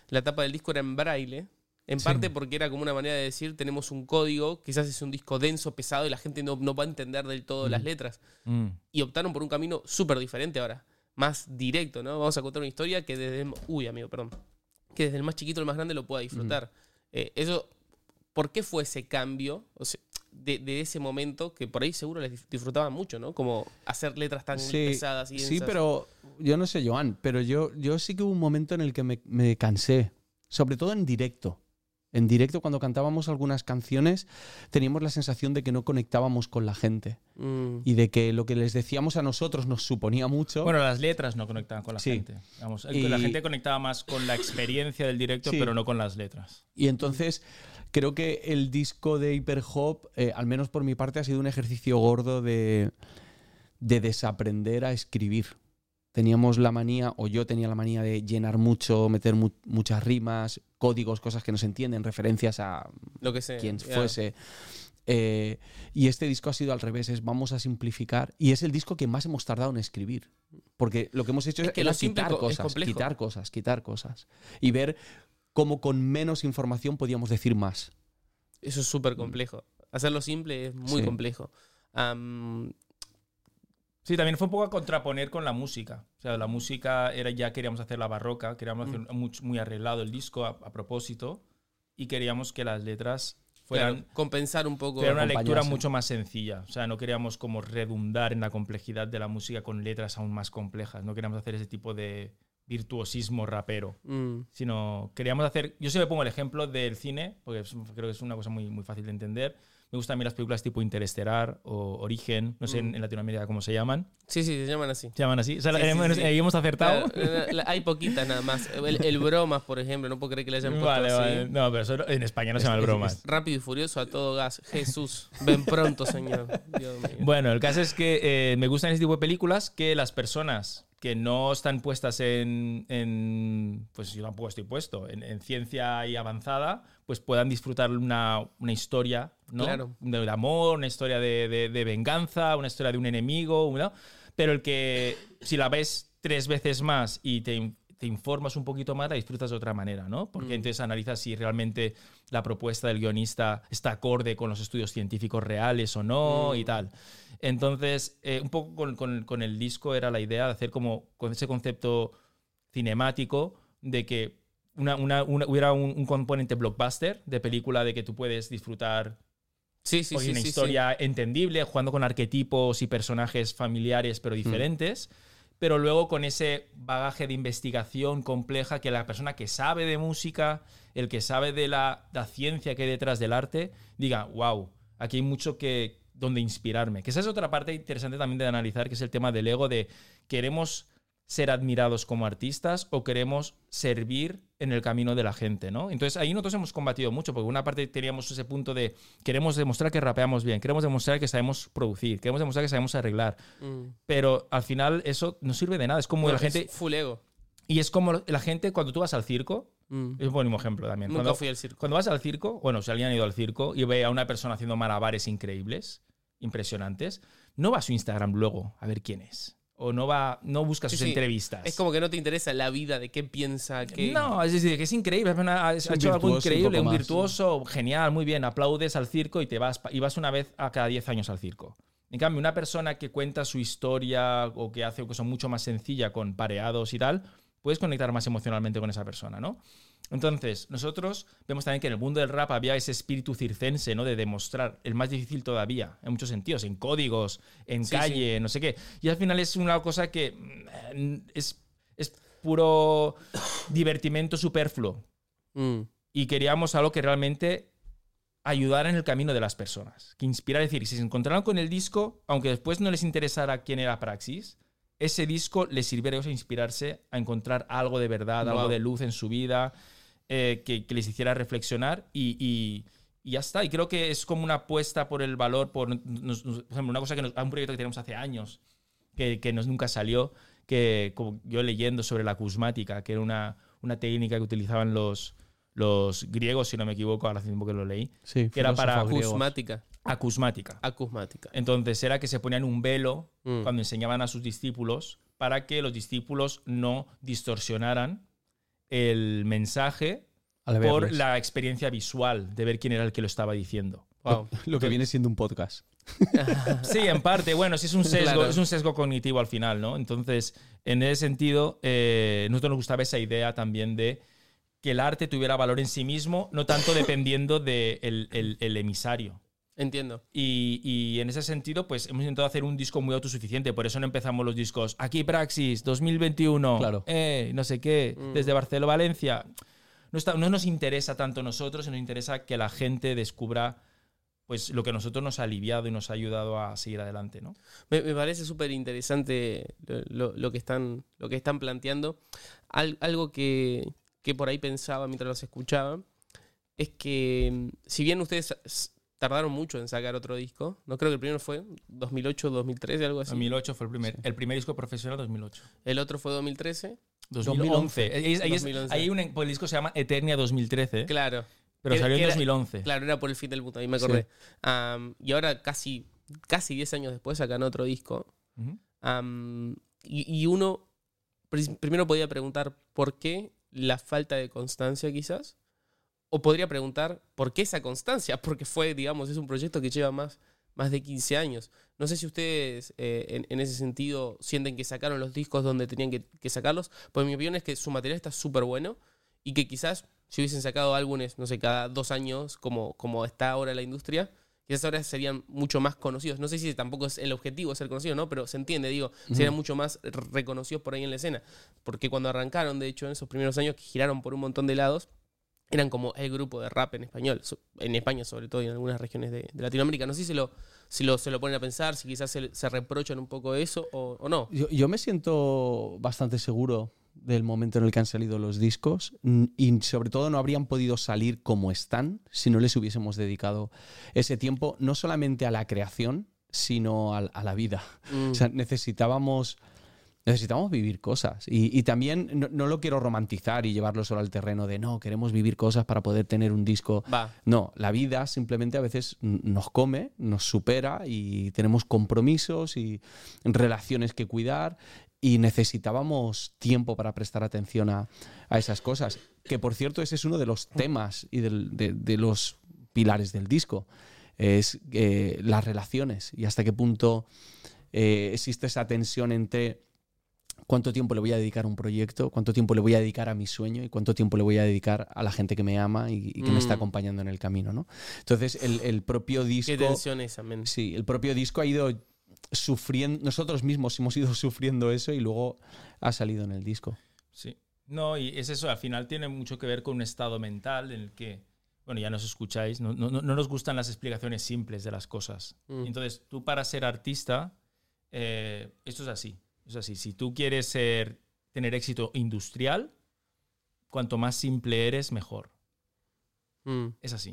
La tapa del disco era en braille. En Sí. parte porque era como una manera de decir, tenemos un código, quizás es un disco denso, pesado, y la gente no, no va a entender del todo las Mm. letras. Mm. Y optaron por un camino súper diferente ahora. Más directo, ¿no? Vamos a contar una historia que desde... el- Uy, amigo, perdón. Que desde el más chiquito al más grande lo pueda disfrutar. Eh, eso... ¿Por qué fue ese cambio? O sea, de, de ese momento que por ahí seguro les disfrutaban mucho, ¿no? Como hacer letras tan Sí, pesadas y sí, pero yo no sé, Joan, pero yo, yo sí que hubo un momento en el que me, me cansé, sobre todo en directo. En directo, cuando cantábamos algunas canciones, teníamos la sensación de que no conectábamos con la gente Mm. y de que lo que les decíamos a nosotros nos suponía mucho. Bueno, las letras no conectaban con la Sí. gente. Vamos, Y- La gente conectaba más con la experiencia del directo, Sí. pero no con las letras. Y entonces creo que el disco de Hyperhop, eh, al menos por mi parte, ha sido un ejercicio gordo de, de desaprender a escribir. Teníamos la manía, o yo tenía la manía de llenar mucho, meter mu- muchas rimas, códigos, cosas que no se entienden, referencias a Lo que sea. quien fuese. Eh, y este disco ha sido al revés, es vamos a simplificar. Y es el disco que más hemos tardado en escribir. Porque lo que hemos hecho Es que quitar cosas, quitar cosas, quitar cosas. Y ver cómo con menos información podíamos decir más. Eso es súper complejo. Hacerlo simple es muy Sí. complejo. Sí, también fue un poco a contraponer con la música. O sea, la música era ya queríamos hacer la barroca, queríamos hacer muy, muy arreglado el disco a, a propósito y queríamos que las letras fueran, claro, compensar un poco. fueran una lectura mucho más sencilla. O sea, no queríamos como redundar en la complejidad de la música con letras aún más complejas. No queríamos hacer ese tipo de virtuosismo rapero. Mm, sino queríamos hacer. Yo siempre pongo el ejemplo del cine, porque es- creo que es una cosa muy, muy fácil de entender. Me gustan a mí las películas tipo Interestelar o Origen, no sé en, Mm. en Latinoamérica cómo se llaman. Sí, sí, se llaman así. ¿Se llaman así? O sea, Sí, sí, hemos, sí. ahí hemos acertado. La- la- hay poquitas nada más. El, el bromas, por ejemplo, no puedo creer que le hayan puesto Vale, así. vale. No, pero en España no se llama el bromas. Rápido y furioso a todo gas. Jesús, ven pronto, Señor. Dios mío. Bueno, el caso es que eh, me gustan ese tipo de películas que las personas que no están puestas en, en- pues yo tampoco estoy puesto, en, en ciencia y avanzada, pues puedan disfrutar una, una historia, ¿no? Claro. De, de amor, una historia de, de- de venganza, una historia de un enemigo, ¿no? Pero el que si la ves tres veces más y te, te informas un poquito más, la disfrutas de otra manera, ¿no? Porque Mm. entonces analizas si realmente la propuesta del guionista está acorde con los estudios científicos reales o no Mm. y tal. Entonces, eh, un poco con, con- con el disco era la idea de hacer como con ese concepto cinemático de que una- una- una- hubiera un, un componente blockbuster de película de que tú puedes disfrutar Sí, sí, sí. una sí, historia entendible, jugando con arquetipos y personajes familiares pero diferentes, pero luego con ese bagaje de investigación compleja que la persona que sabe de música, el que sabe de la, ciencia que hay detrás del arte, diga, wow, aquí hay mucho que donde inspirarme. Que esa es otra parte interesante también de analizar, que es el tema del ego, de queremos ser admirados como artistas o queremos servir en el camino de la gente, ¿no? Entonces ahí nosotros hemos combatido mucho, porque una parte teníamos ese punto de queremos demostrar que rapeamos bien, queremos demostrar que sabemos producir, queremos demostrar que sabemos arreglar. Mm. pero al final eso no sirve de nada, es como la gente full ego. y es como la gente cuando tú vas al circo, Mm. es un buen ejemplo también. Nunca Cuando, fui al circo. cuando vas al circo, bueno, si alguien ha ido al circo y ve a una persona haciendo malabares increíbles, impresionantes, no va a su Instagram luego a ver quién es. O no va, no busca Sí, sus sí. entrevistas. Es como que no te interesa la vida de qué piensa, qué. No, es decir, que es increíble. es una- ha un hecho algo un increíble, un más, virtuoso, genial, muy bien. Aplaudes al circo y te vas, y vas una vez a cada 10 años al circo. En cambio, una persona que cuenta su historia o que hace cosa mucho más sencilla con pareados y tal, puedes conectar más emocionalmente con esa persona, ¿no? Entonces, nosotros vemos también que en el mundo del rap había ese espíritu circense, ¿no? De demostrar, el más difícil todavía, en muchos sentidos, en códigos, en Sí, calle, no sé qué. Y al final es una cosa que mm, es, es puro divertimento superfluo. Mm. Y queríamos algo que realmente ayudara en el camino de las personas. Que inspirara, es decir, si se encontraran con el disco, aunque después no les interesara quién era Praxis, ese disco les sirviera a ellos a inspirarse a encontrar algo de verdad, algo de luz en su vida, eh, que, que les hiciera reflexionar y, y- y ya está. Y creo que es como una apuesta por el valor, por, nos- nos- por ejemplo, una cosa que nos, un proyecto que tenemos hace años, que, que nos nunca salió, que como yo leyendo sobre la acusmática, que era una, una técnica que utilizaban los, los griegos, si no me equivoco, ahora hace tiempo que lo leí, Sí, que era para. Acusmática. acusmática. Acusmática. Entonces era que se ponían un velo Mm. cuando enseñaban a sus discípulos para que los discípulos no distorsionaran el mensaje Al por verles. la experiencia visual de ver quién era el que lo estaba diciendo. Wow. Lo que viene siendo un podcast. Sí, en parte. Bueno, sí es un sesgo, Claro. es un sesgo cognitivo al final, ¿no? Entonces, en ese sentido, eh, nosotros nos gustaba esa idea también de que el arte tuviera valor en sí mismo, no tanto dependiendo del el, el emisario. Entiendo. Y, y en ese sentido, pues hemos intentado hacer un disco muy autosuficiente. Por eso no empezamos los discos aquí Praxis 2021, Claro. eh, no sé qué, Mm. desde Barcelona, Valencia. No, está- no nos interesa tanto a nosotros, nos interesa que la gente descubra pues lo que a nosotros nos ha aliviado y nos ha ayudado a seguir adelante, ¿no? Me, me parece súper interesante lo, lo- que están, lo que están planteando. Al- algo que, que por ahí pensaba mientras los escuchaba es que mm, si bien ustedes tardaron mucho en sacar otro disco, no creo que el primero fue 2008, 2013, algo así. 2008 fue el primer, el primer disco profesional 2008. El otro fue 2013. 2011. Ahí, es- ahí es- 2011. ahí hay un, pues el disco se llama Eternia 2013, Claro. pero Era- salió en era- 2011. Claro, era por el fin del mundo, ahí me acordé. Am, y ahora casi, casi 10 años después sacan otro disco. Ujú. Am, y, y uno pr- primero podía preguntar por qué la falta de constancia quizás. O podría preguntar por qué esa constancia, porque fue, digamos, es un proyecto que lleva más, más de 15 años. No sé si ustedes eh, en, en ese sentido sienten que sacaron los discos donde tenían que, que sacarlos, pues mi opinión es que su material está súper bueno y que quizás si hubiesen sacado álbumes, no sé, cada dos años, como, como está ahora la industria, quizás ahora serían mucho más conocidos. No sé si tampoco es el objetivo ser conocido, ¿no? Pero se entiende, digo, serían mucho más reconocidos por ahí en la escena. Porque cuando arrancaron, de hecho, en esos primeros años que giraron por un montón de lados, eran como el grupo de rap en español, en España sobre todo y en algunas regiones de, de Latinoamérica. No sé si, lo, si lo, se lo ponen a pensar, si quizás se, se reprochan un poco eso o, o no. Yo, yo me siento bastante seguro del momento en el que han salido los discos y sobre todo no habrían podido salir como están si no les hubiésemos dedicado ese tiempo no solamente a la creación, sino al- a, la vida. Mm. O sea, necesitábamos, necesitábamos vivir cosas. Y, y también no, no lo quiero romantizar y llevarlo solo al terreno de no, queremos vivir cosas para poder tener un disco. Va. No, la vida simplemente a veces nos come, nos supera y tenemos compromisos y relaciones que cuidar y necesitábamos tiempo para prestar atención a, a esas cosas. Que por cierto, ese es uno de los temas y del- de, de los pilares del disco. Es eh, las relaciones y hasta qué punto eh, existe esa tensión entre cuánto tiempo le voy a dedicar a un proyecto, cuánto tiempo le voy a dedicar a mi sueño y cuánto tiempo le voy a dedicar a la gente que me ama y, y que me está Mm. acompañando en el camino, ¿no? Entonces, el, el propio disco... Qué tensión esa. Sí, el propio disco ha ido sufriendo, nosotros mismos hemos ido sufriendo eso y luego ha salido en el disco. Sí. No, y es eso, al final tiene mucho que ver con un estado mental en el que, bueno, ya nos escucháis, no, no- no nos gustan las explicaciones simples de las cosas. Mm. Entonces, tú para ser artista, eh, esto es así. Es así. Si tú quieres ser, tener éxito industrial, cuanto más simple eres, mejor. Mm. Es así.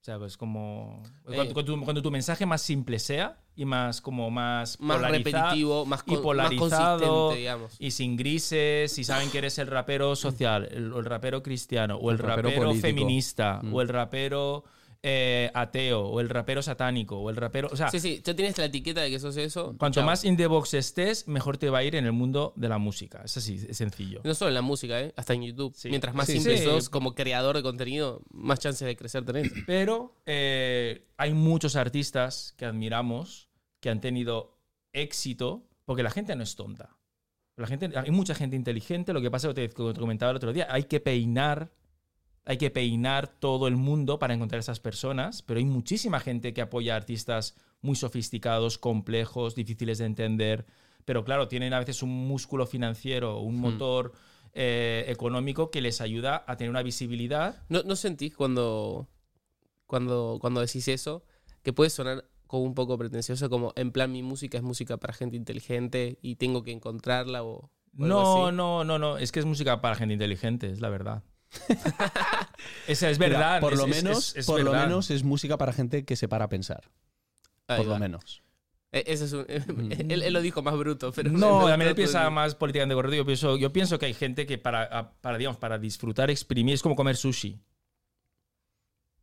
O sea, pues como... Eh. Cuando, cuando tu, cuando tu mensaje más simple sea y más como más... Más repetitivo, más, y con- más polarizado, consistente, digamos. y sin grises, si saben que eres el rapero social, el, o el rapero cristiano, o el, El rapero feminista, Mm. o el rapero eh, ateo, o el rapero satánico, o el rapero... O sea, Sí, sí, ya tienes la etiqueta de que sos eso. cuanto chao. más in the box estés, mejor te va a ir en el mundo de la música. Es así, es sencillo. No solo en la música, ¿eh? hasta en YouTube. Sí. Mientras más Sí, simple sí. sos como creador de contenido, más chances de crecer tenés. Pero eh, hay muchos artistas que admiramos que han tenido éxito porque la gente no es tonta. La gente, hay mucha gente inteligente. Lo que pasa, te, como te comentaba el otro día, hay que peinar, hay que peinar todo el mundo para encontrar esas personas. Pero hay muchísima gente que apoya a artistas muy sofisticados, complejos, difíciles de entender. Pero claro, tienen a veces un músculo financiero, un motor eh, económico que les ayuda a tener una visibilidad ¿No, no sentís cuando, cuando, cuando decís eso que puede sonar como un poco pretencioso, como en plan mi música es música para gente inteligente y tengo que encontrarla o, o algo No, así? no, no, no. Es que es música para gente inteligente, es la verdad. Esa es verdad. Por lo es- menos, es- es por lo menos es música para gente que se para a pensar. Ahí por va. lo menos. Eh, Ese es un- él, él lo dijo más bruto, pero... me No, también él piensa más políticamente correcto. Yo pienso, yo pienso que hay gente que para, para, digamos, para disfrutar, exprimir, es como comer sushi.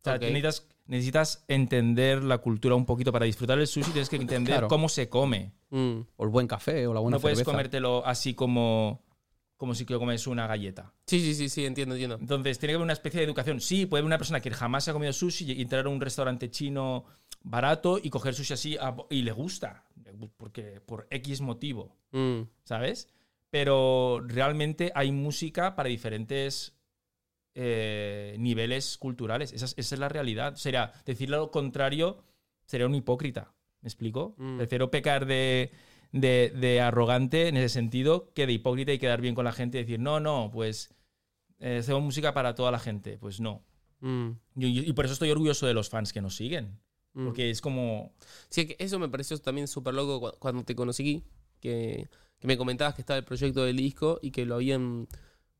O sea, necesitas, necesitas entender la cultura un poquito para disfrutar el sushi, tienes que entender Claro. cómo se come. Mm. O el buen café o la buena no puedes comértelo así como, como si que comes una galleta. Sí, sí, sí, sí, entiendo, entiendo. Entonces, tiene que haber una especie de educación. Sí, puede haber una persona que jamás ha comido sushi y entrar a un restaurante chino barato y coger sushi así a- y le gusta, porque por X motivo, Mm. ¿sabes? Pero realmente hay música para diferentes eh, niveles culturales. Esa es, esa es la realidad. Sería decirle lo contrario, sería un hipócrita. ¿Me explico? Mm. Prefiero pecar de, de- de arrogante en ese sentido que de hipócrita y quedar bien con la gente y decir, no, no, pues eh, hacemos música para toda la gente. Pues no. Mm. Y, por eso estoy orgulloso de los fans que nos siguen. Mm. Porque es como. Sí, que eso me pareció también súper loco cu- cuando te conocí, que, que me comentabas que estaba el proyecto del disco y que lo habían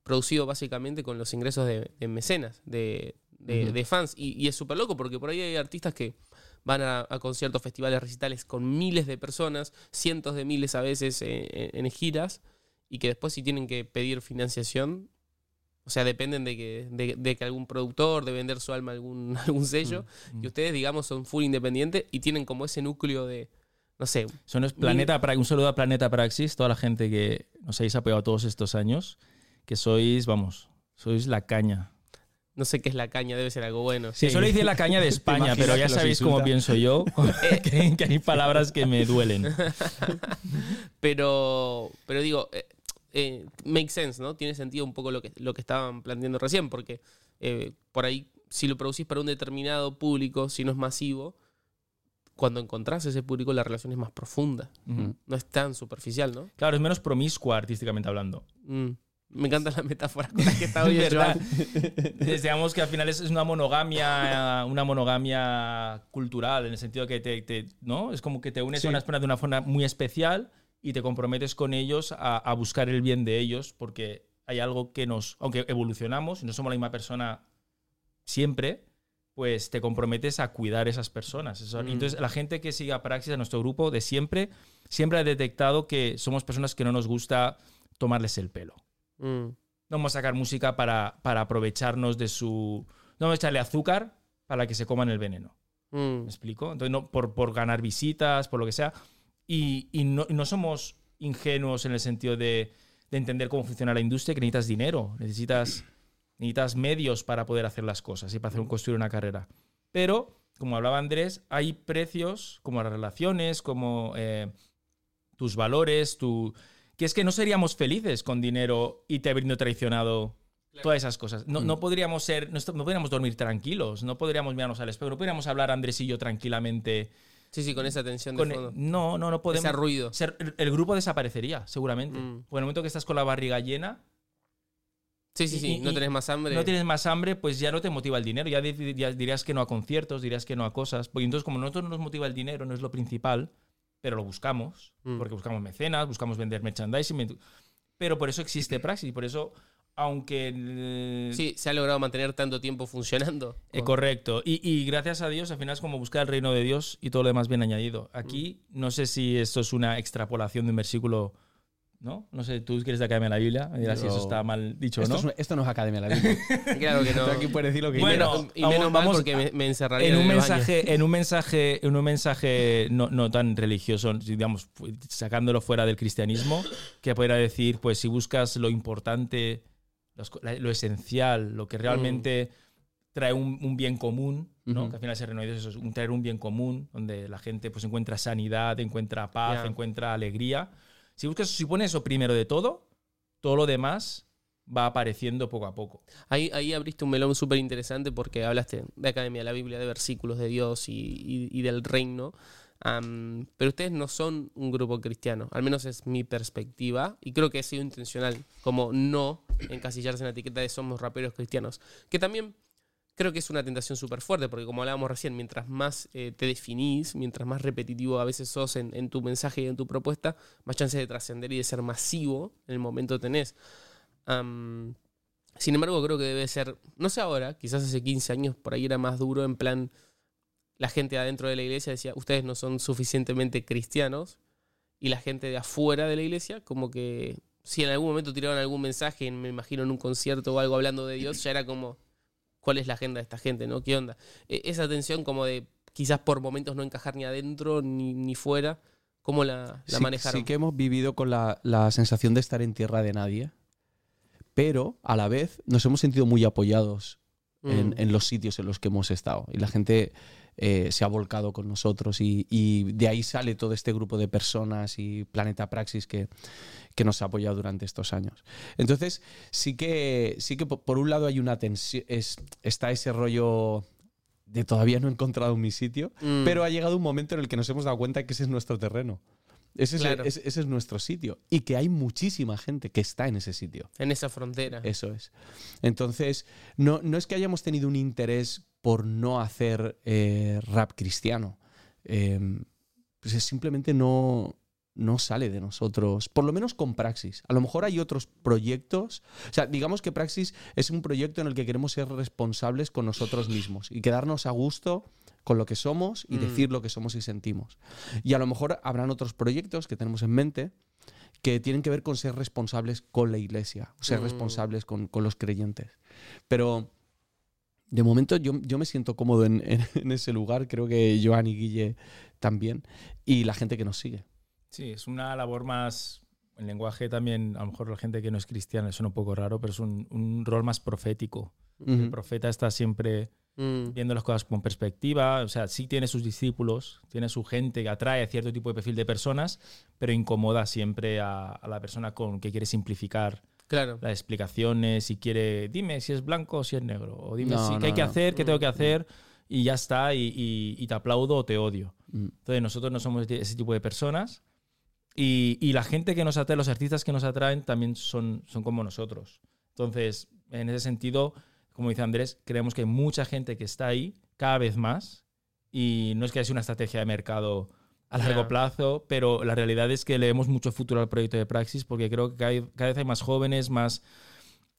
producido básicamente con los ingresos de, de mecenas, de, de fans. Y, y es súper loco porque por ahí hay artistas que van a, a conciertos, festivales, recitales con miles de personas, cientos de miles a veces eh, en, en giras, y que después si tienen que pedir financiación, o sea, dependen de que, de, de que algún productor, de vender su alma a algún, algún sello. Mm. Y ustedes, digamos, son full independientes y tienen como ese núcleo de, no sé, es Planeta Pra- Un saludo a Planeta Praxis, toda la gente que nos habéis apoyado todos estos años. Que sois, vamos, sois la caña. No sé qué es la caña, debe ser algo bueno. Sí, solo dice la caña de España, pero ya sabéis cómo pienso yo, que, que hay palabras que me duelen. Pero, pero digo, eh, eh, make sense, ¿no? Tiene sentido un poco lo que, lo que estaban planteando recién, porque eh, por ahí, si lo producís para un determinado público, si no es masivo, cuando encontrás ese público, la relación es más profunda. No es tan superficial, ¿no? Claro, es menos promiscua artísticamente hablando. Mm. Me encanta la metáfora con la que está hoy ¿Verdad? Joan. Deseamos que al final es es una monogamia, una monogamia cultural, en el sentido que te, te- ¿no? Es como que te unes Sí. a unas personas de una forma muy especial y te comprometes con ellos a, a buscar el bien de ellos, porque hay algo que nos, aunque evolucionamos y no somos la misma persona siempre, pues te comprometes a cuidar esas personas. Eso- Mm. Entonces, la gente que sigue a Praxis, a nuestro grupo de siempre, siempre ha detectado que somos personas que no nos gusta tomarles el pelo Mm, no vamos a sacar música para, para aprovecharnos de su... No vamos a echarle azúcar para que se coman el veneno. mm, ¿Me explico? Entonces, no, por, por ganar visitas, por lo que sea. Y, y no, no somos ingenuos en el sentido de, de entender cómo funciona la industria, que necesitas dinero, necesitas, necesitas medios para poder hacer las cosas y para hacer, construir una carrera. Pero, como hablaba Andrés, hay precios como las relaciones, como eh, tus valores, tu... que es que no seríamos felices con dinero y te habiendo traicionado todas esas cosas. No, no podríamos ser, no, podríamos dormir tranquilos, no podríamos mirarnos al espejo, no podríamos hablar Andrés y yo tranquilamente. Sí, sí, con esa tensión de Con- fondo. no, no, no podemos. Ese ruido. ser- el, el grupo desaparecería, seguramente. Mm. Porque en el momento que estás con la barriga llena, Sí, sí, sí. y- no tenés más hambre. no tienes más hambre, pues ya no te motiva el dinero. Ya, di- ya dirías que no a conciertos, dirías que no a cosas. Porque entonces, como a nosotros no nos motiva el dinero, no es lo principal, pero lo buscamos, Mm. porque buscamos mecenas, buscamos vender merchandising. Pero por eso existe Praxis, por eso, aunque. Sí, se ha logrado mantener tanto tiempo funcionando. Eh, correcto. Y, y gracias a Dios, al final es como buscar el reino de Dios y todo lo demás bien añadido. Aquí, no sé si esto es una extrapolación de un versículo, ¿no? No sé, tú quieres de Academia de la Biblia, me dirás si eso está mal dicho o Esto, no. es, esto no es Academia de la Biblia. Claro que no. Tú aquí puedes decir lo que Bueno, y menos vamos- mal vamos porque me, me encerraría En un baño. mensaje, en un mensaje, en un mensaje no, no tan religioso, digamos, fu- sacándolo fuera del cristianismo, que pudiera decir, pues si buscas lo importante, lo esencial, lo que realmente trae un, un bien común, ¿no? Ujú. que al final se renueva eso, es un, traer un bien común, donde la gente pues encuentra sanidad, encuentra paz, Ya. encuentra alegría. Si buscas, si pones eso primero de todo, todo lo demás va apareciendo poco a poco. Ahí, ahí abriste un melón súper interesante porque hablaste de Academia de la Biblia, de versículos de Dios y, y- y del reino. Am, pero ustedes no son un grupo cristiano, al menos es mi perspectiva, y creo que ha sido intencional, como no encasillarse en la etiqueta de somos raperos cristianos. Que también creo que es una tentación súper fuerte, porque como hablábamos recién, mientras más eh, te definís, mientras más repetitivo a veces sos en, tu mensaje y en tu propuesta, más chances de trascender y de ser masivo en el momento tenés. Sin embargo, creo que debe ser, no sé ahora, quizás hace 15 años por ahí era más duro, en plan, la gente adentro de la iglesia decía, ustedes no son suficientemente cristianos, y la gente de afuera de la iglesia, como que si en algún momento tiraron algún mensaje, me imagino en un concierto o algo hablando de Dios, ya era como, ¿cuál es la agenda de esta gente? ¿no? ¿Qué onda? E- esa tensión como de quizás por momentos no encajar ni adentro ni, ni fuera, ¿cómo la, la sí, manejaron? sí que hemos vivido con la, la sensación de estar en tierra de nadie, pero a la vez nos hemos sentido muy apoyados en, Mm. en los sitios en los que hemos estado. Y la gente eh, se ha volcado con nosotros y, y de ahí sale todo este grupo de personas y Planeta Praxis que, que nos ha apoyado durante estos años. Entonces, sí que, sí que po- por un lado hay una tensión, es, está ese rollo de todavía no he encontrado mi sitio, Mm. pero ha llegado un momento en el que nos hemos dado cuenta que ese es nuestro terreno. Ese es, Claro. ese es nuestro sitio. Y que hay muchísima gente que está en ese sitio. En esa frontera. Eso es. Entonces, no, no es que hayamos tenido un interés por no hacer eh, rap cristiano. Eh, pues es simplemente no, no sale de nosotros, por lo menos con Praxis. A lo mejor hay otros proyectos. O sea, digamos que Praxis es un proyecto en el que queremos ser responsables con nosotros mismos y quedarnos a gusto con lo que somos y Mm. decir lo que somos y sentimos. Y a lo mejor habrán otros proyectos que tenemos en mente que tienen que ver con ser responsables con la iglesia, ser Mm. responsables con, con los creyentes. Pero de momento yo, yo me siento cómodo en, en- en ese lugar, creo que Joan y Guille también, y la gente que nos sigue. Sí, es una labor más. El lenguaje también, a lo mejor la gente que no es cristiana suena un poco raro, pero es un, un rol más profético. El profeta está siempre Mm. viendo las cosas con perspectiva, o sea, sí tiene sus discípulos, tiene su gente que atrae a cierto tipo de perfil de personas, pero incomoda siempre a, a la persona con que quiere simplificar Claro. las explicaciones y quiere, dime si es blanco o si es negro, o dime No, si, no, qué hay que no. hacer, qué tengo que Mm. hacer, y ya está, y, y- y te aplaudo o te odio. Mm. Entonces nosotros no somos de ese tipo de personas Y, y la gente que nos atrae, los artistas que nos atraen, también son, son como nosotros. Entonces, en ese sentido, como dice Andrés, creemos que hay mucha gente que está ahí, cada vez más, y no es que sea una estrategia de mercado a largo plazo, pero la realidad es que le vemos mucho futuro al proyecto de Praxis porque creo que cada, vez hay más jóvenes, más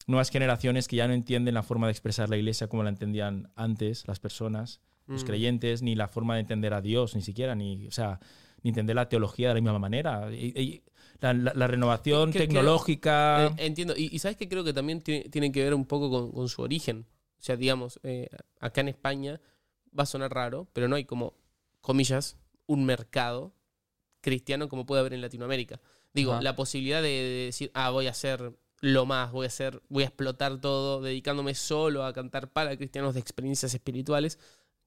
nuevas generaciones que ya no entienden la forma de expresar la iglesia como la entendían antes las personas, los Mm. creyentes, ni la forma de entender a Dios, ni siquiera, ni, o sea, ni entender la teología de la misma manera. Y- y la, la- la renovación Que- que- tecnológica... Eh, entiendo. Y, y sabes que creo que también tiene, tiene que ver un poco con, con su origen. O sea, digamos, eh, acá en España va a sonar raro, pero no hay como, comillas, un mercado cristiano como puede haber en Latinoamérica. Digo, Ajá. la posibilidad de, de decir, ah, voy a hacer lo más, voy a hacer, voy a explotar todo, dedicándome solo a cantar para cristianos de experiencias espirituales,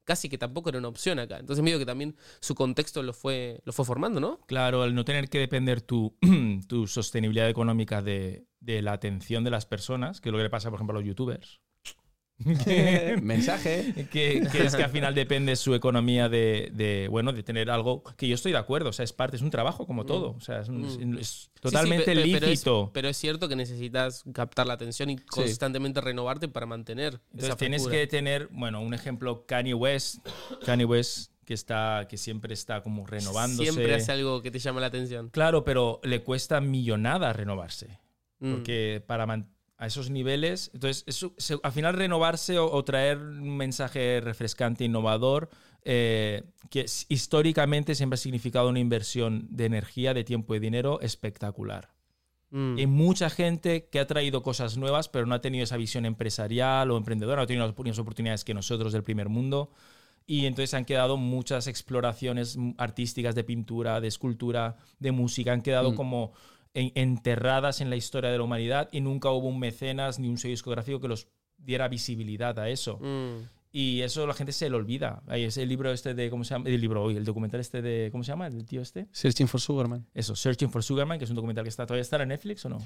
casi que tampoco era una opción acá. Entonces medio que también su contexto lo fue, lo fue formando, ¿no? Claro, al no tener que depender tu, tu sostenibilidad económica de, de la atención de las personas, que es lo que le pasa, por ejemplo, a los youtubers. Mensaje. que, que es que al final depende su economía de, de, bueno, de tener algo que yo estoy de acuerdo, o sea, es parte, es un trabajo como todo, o sea, es, un- Mm. es Sí, sí, totalmente pe- pe- pero es- lícito. Pero es, cierto que necesitas captar la atención y constantemente renovarte para mantener. Entonces esa tienes que tener, bueno, un ejemplo, Kanye West, Kanye West que está, que siempre está como renovándose. Siempre hace algo que te llama la atención. Claro, pero le cuesta millonada renovarse. Mm. Porque para a esos niveles, entonces eso- se- al final renovarse o, o traer un mensaje refrescante, innovador, eh, que históricamente siempre ha significado una inversión de energía, de tiempo y dinero espectacular. Mm. Hay mucha gente que ha traído cosas nuevas, pero no ha tenido esa visión empresarial o emprendedora, no ha tenido las mismas oportunidades que nosotros del primer mundo. Y entonces han quedado muchas exploraciones mm, artísticas de pintura, de escultura, de música, han quedado Mm. como en- enterradas en la historia de la humanidad y nunca hubo un mecenas ni un sello discográfico que los diera visibilidad a eso. Mm. Y eso la gente se le olvida. Ahí es el libro este de, ¿cómo se llama? El libro, hoy, el documental este de, ¿cómo se llama? El tío este. Searching for Sugarman. Eso, Searching for Sugarman, que es un documental que está todavía está en Netflix o no.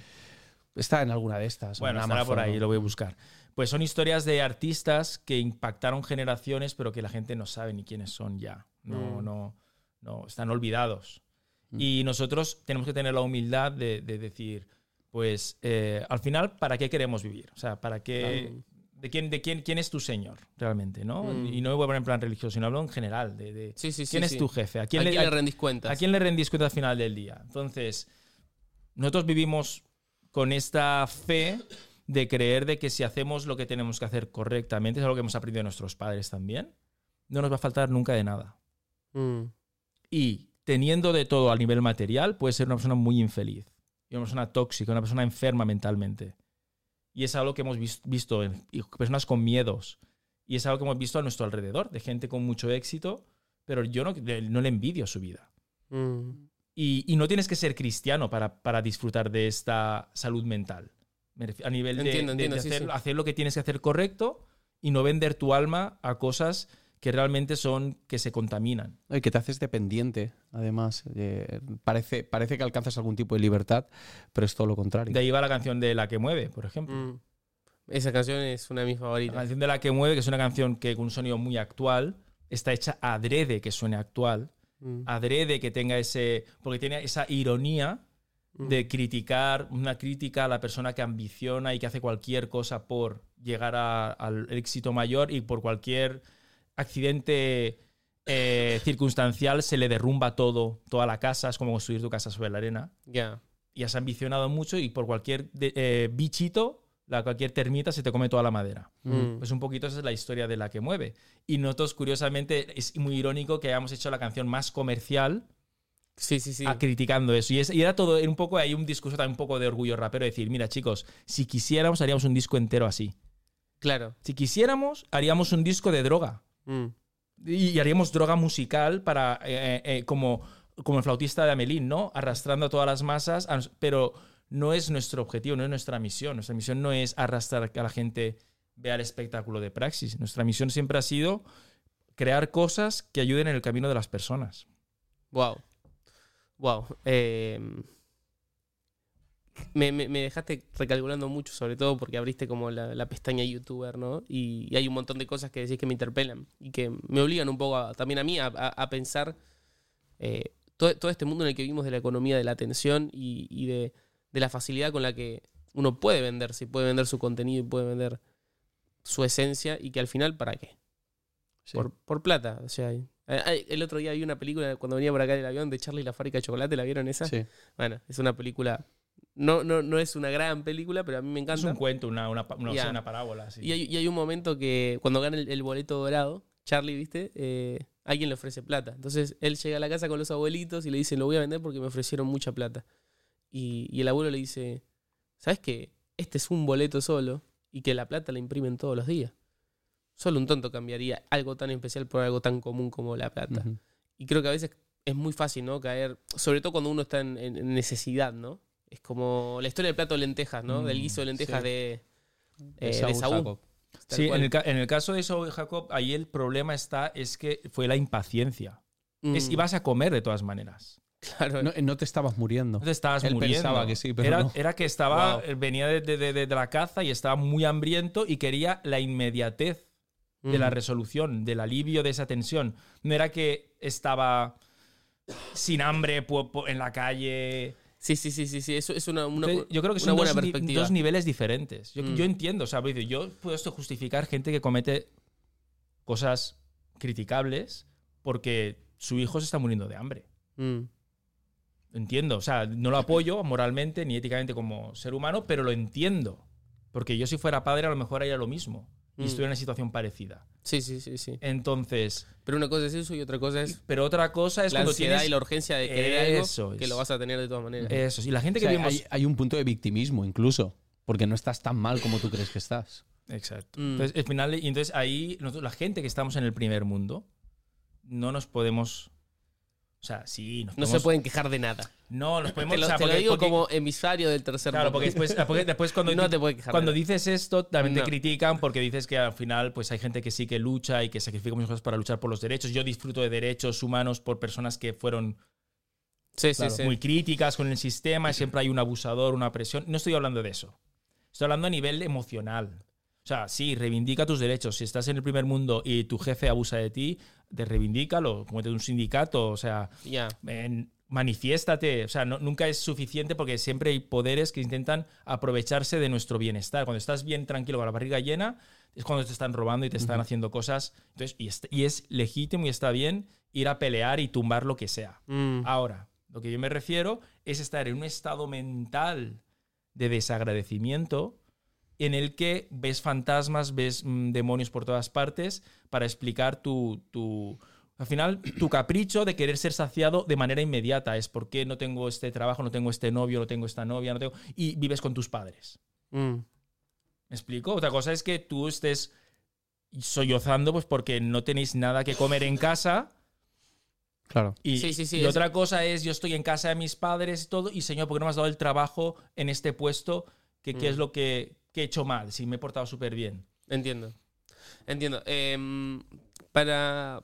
Está en alguna de estas. o Bueno, en estará por Amazon, ahí, ¿no? lo voy a buscar. Pues son historias de artistas que impactaron generaciones, pero que la gente no sabe ni quiénes son ya. No, Mm. no, no, están olvidados. Y nosotros tenemos que tener la humildad de, de decir, pues eh, al final, ¿para qué queremos vivir? O sea, ¿para qué? Claro. ¿De quién, de quién, quién es tu señor realmente? ¿no? Mm. Y no voy a poner en plan religioso, sino hablo en general. De, de Sí, sí, sí. ¿Quién es tu jefe? ¿A ¿A quién, quién, le, rendís cuentas? ¿A quién le rendís cuenta al final del día? Entonces, nosotros vivimos con esta fe de creer de que si hacemos lo que tenemos que hacer correctamente, es algo que hemos aprendido de nuestros padres también, no nos va a faltar nunca de nada. Mm. Y teniendo de todo a nivel material, puede ser una persona muy infeliz, y una persona tóxica, una persona enferma mentalmente. Y es algo que hemos vis- visto en personas con miedos. Y es algo que hemos visto a nuestro alrededor, de gente con mucho éxito, pero yo no, no le envidio su vida. Mm. Y, y no tienes que ser cristiano para, para disfrutar de esta salud mental. A nivel de, Entiendo, de- de entiendo, sí, hacer, sí. hacer lo que tienes que hacer correcto y no vender tu alma a cosas que realmente son que se contaminan. Y que te haces dependiente, además. Eh, parece, parece que alcanzas algún tipo de libertad, pero es todo lo contrario. De ahí va la canción de La que mueve, por ejemplo. Mm. Esa canción es una de mis La favoritas. canción de La que mueve, que es una canción que con un sonido muy actual, está hecha adrede que suene actual, Mm. adrede que tenga ese... porque tiene esa ironía Mm. de criticar, una crítica a la persona que ambiciona y que hace cualquier cosa por llegar a- al éxito mayor y por cualquier accidente eh, circunstancial se le derrumba todo, toda la casa, es como construir tu casa sobre la arena. Ya. Y has ambicionado mucho y por cualquier de- eh, bichito, la, cualquier termita se te come toda la madera. Mm. Pues un poquito esa es la historia de la que mueve. Y nosotros, curiosamente, es muy irónico que hayamos hecho la canción más comercial Sí, sí, sí. a criticando eso. Y, es- y era todo, era un poco, hay un discurso también un poco de orgullo rapero, decir, mira chicos, si quisiéramos haríamos un disco entero así. Claro. Si quisiéramos, haríamos un disco de droga. Mm. Y, y haríamos droga musical para, eh, eh, como, como el flautista de Amelín, ¿no? Arrastrando a todas las masas, a pero no es nuestro objetivo, no es nuestra misión. Nuestra misión no es arrastrar a que la gente vea el espectáculo de praxis. Nuestra misión siempre ha sido crear cosas que ayuden en el camino de las personas. Wow. Wow. Eh, me, me- me dejaste recalculando mucho, sobre todo porque abriste como la, la pestaña youtuber, ¿no? Y, y hay un montón de cosas que decís que me interpelan y que me obligan un poco a- también a mí a, a- a pensar eh, todo, todo este mundo en el que vivimos de la economía de la atención y, y de, de la facilidad con la que uno puede venderse, y puede vender su contenido y puede vender su esencia y que al final, ¿para qué? Sí. Por, por plata. O sea, el otro día vi una película cuando venía por acá en el avión de Charlie y la fábrica de chocolate, ¿la vieron esa? Sí. Bueno, es una película. No, no, no es una gran película, pero a mí me Es encanta. un cuento, una, una, Ya. una parábola. sí. Y hay, y hay un momento que cuando gana el, el boleto dorado, Charlie, ¿viste? Eh, alguien le ofrece plata. Entonces él llega a la casa con los abuelitos y le dice, lo voy a vender porque me ofrecieron mucha plata. Y, y el abuelo le dice, ¿sabes qué? Este es un boleto solo y que la plata la imprimen todos los días. Solo un tonto cambiaría algo tan especial por algo tan común como la plata. Y creo que a veces es muy fácil, ¿no? Caer, sobre todo cuando uno está en necesidad, ¿no? Es como la historia del plato de lentejas, ¿no? Mm, del guiso de lentejas sí. de, eh, de Saúl. Jacob. Tal Sí, en el, ca- en el caso de eso, Jacob, ahí el problema está, es que fue la impaciencia. Es, Mm, ibas a comer de todas maneras. claro. No, no te estabas muriendo. No te estabas Él muriendo. pensaba que sí, pero era, no. era que estaba, Wow. eh, venía de, de- de- de la caza y estaba muy hambriento y quería la inmediatez de la Mm. resolución, del alivio de esa tensión. No era que estaba sin hambre en la calle. Sí, sí, sí, sí, sí. Eso es una, una- Entonces, yo creo que son buena dos, perspectiva. dos niveles diferentes. Yo, Mm. yo entiendo, o sea, yo puedo esto justificar gente que comete cosas criticables porque su hijo se está muriendo de hambre. Mm. Entiendo, o sea, no lo apoyo moralmente ni éticamente como ser humano, pero lo entiendo. Porque yo si fuera padre a lo mejor haría lo mismo y Mm. estuviera en una situación parecida. Sí, sí, sí, sí. Entonces, Pero una cosa es eso y otra cosa es pero otra cosa es la cuando ansiedad tienes y la urgencia de querer Eso algo que lo vas a tener de todas maneras. eso. Y la gente O que sea, vimos... hay, hay un punto de victimismo incluso, porque no estás tan mal como tú crees que estás. Exacto. Mm. Entonces, al final, y entonces ahí, nosotros, la gente que estamos en el primer mundo, no nos podemos. O sea, sí, nos no se pueden quejar de nada. No, nos podemos. Te lo, o sea, te lo porque- digo porque- como emisario del tercer Claro, mundo. porque después, porque después cuando, no te puedes quejar. cuando de dices esto, también No. te critican porque dices que al final pues hay gente que sí que lucha y que sacrifica muchas cosas para luchar por los derechos. Yo disfruto de derechos humanos por personas que fueron Sí, sí, Claro. sí. muy críticas con el sistema y siempre hay un abusador, una presión. No estoy hablando de eso. Estoy hablando a nivel emocional. O sea, sí, reivindica tus derechos. Si estás en el primer mundo y tu jefe abusa de ti, te reivindícalo, como un sindicato, o sea, en- manifiéstate. O sea, no- nunca es suficiente porque siempre hay poderes que intentan aprovecharse de nuestro bienestar. Cuando estás bien tranquilo con la barriga llena, es cuando te están robando y te están haciendo cosas. Entonces, y, es- y es legítimo y está bien ir a pelear y tumbar lo que sea. Mm. Ahora, lo que yo me refiero es estar en un estado mental de desagradecimiento en el que ves fantasmas, ves mm, demonios por todas partes para explicar tu, tu- al final, tu capricho de querer ser saciado de manera inmediata. Es por qué no tengo este trabajo, no tengo este novio, no tengo esta novia, no tengo... Y vives con tus padres. Mm. ¿Me explico? Otra cosa es que tú estés sollozando pues porque no tenéis nada que comer en casa Claro. y, Sí, sí, sí, y es- otra cosa es, yo estoy en casa de mis padres y todo, y señor, ¿por qué no me has dado el trabajo en este puesto? ¿Qué, qué Mm. es lo que, que he hecho mal? Si me he portado súper bien. Entiendo. Entiendo. Em, para,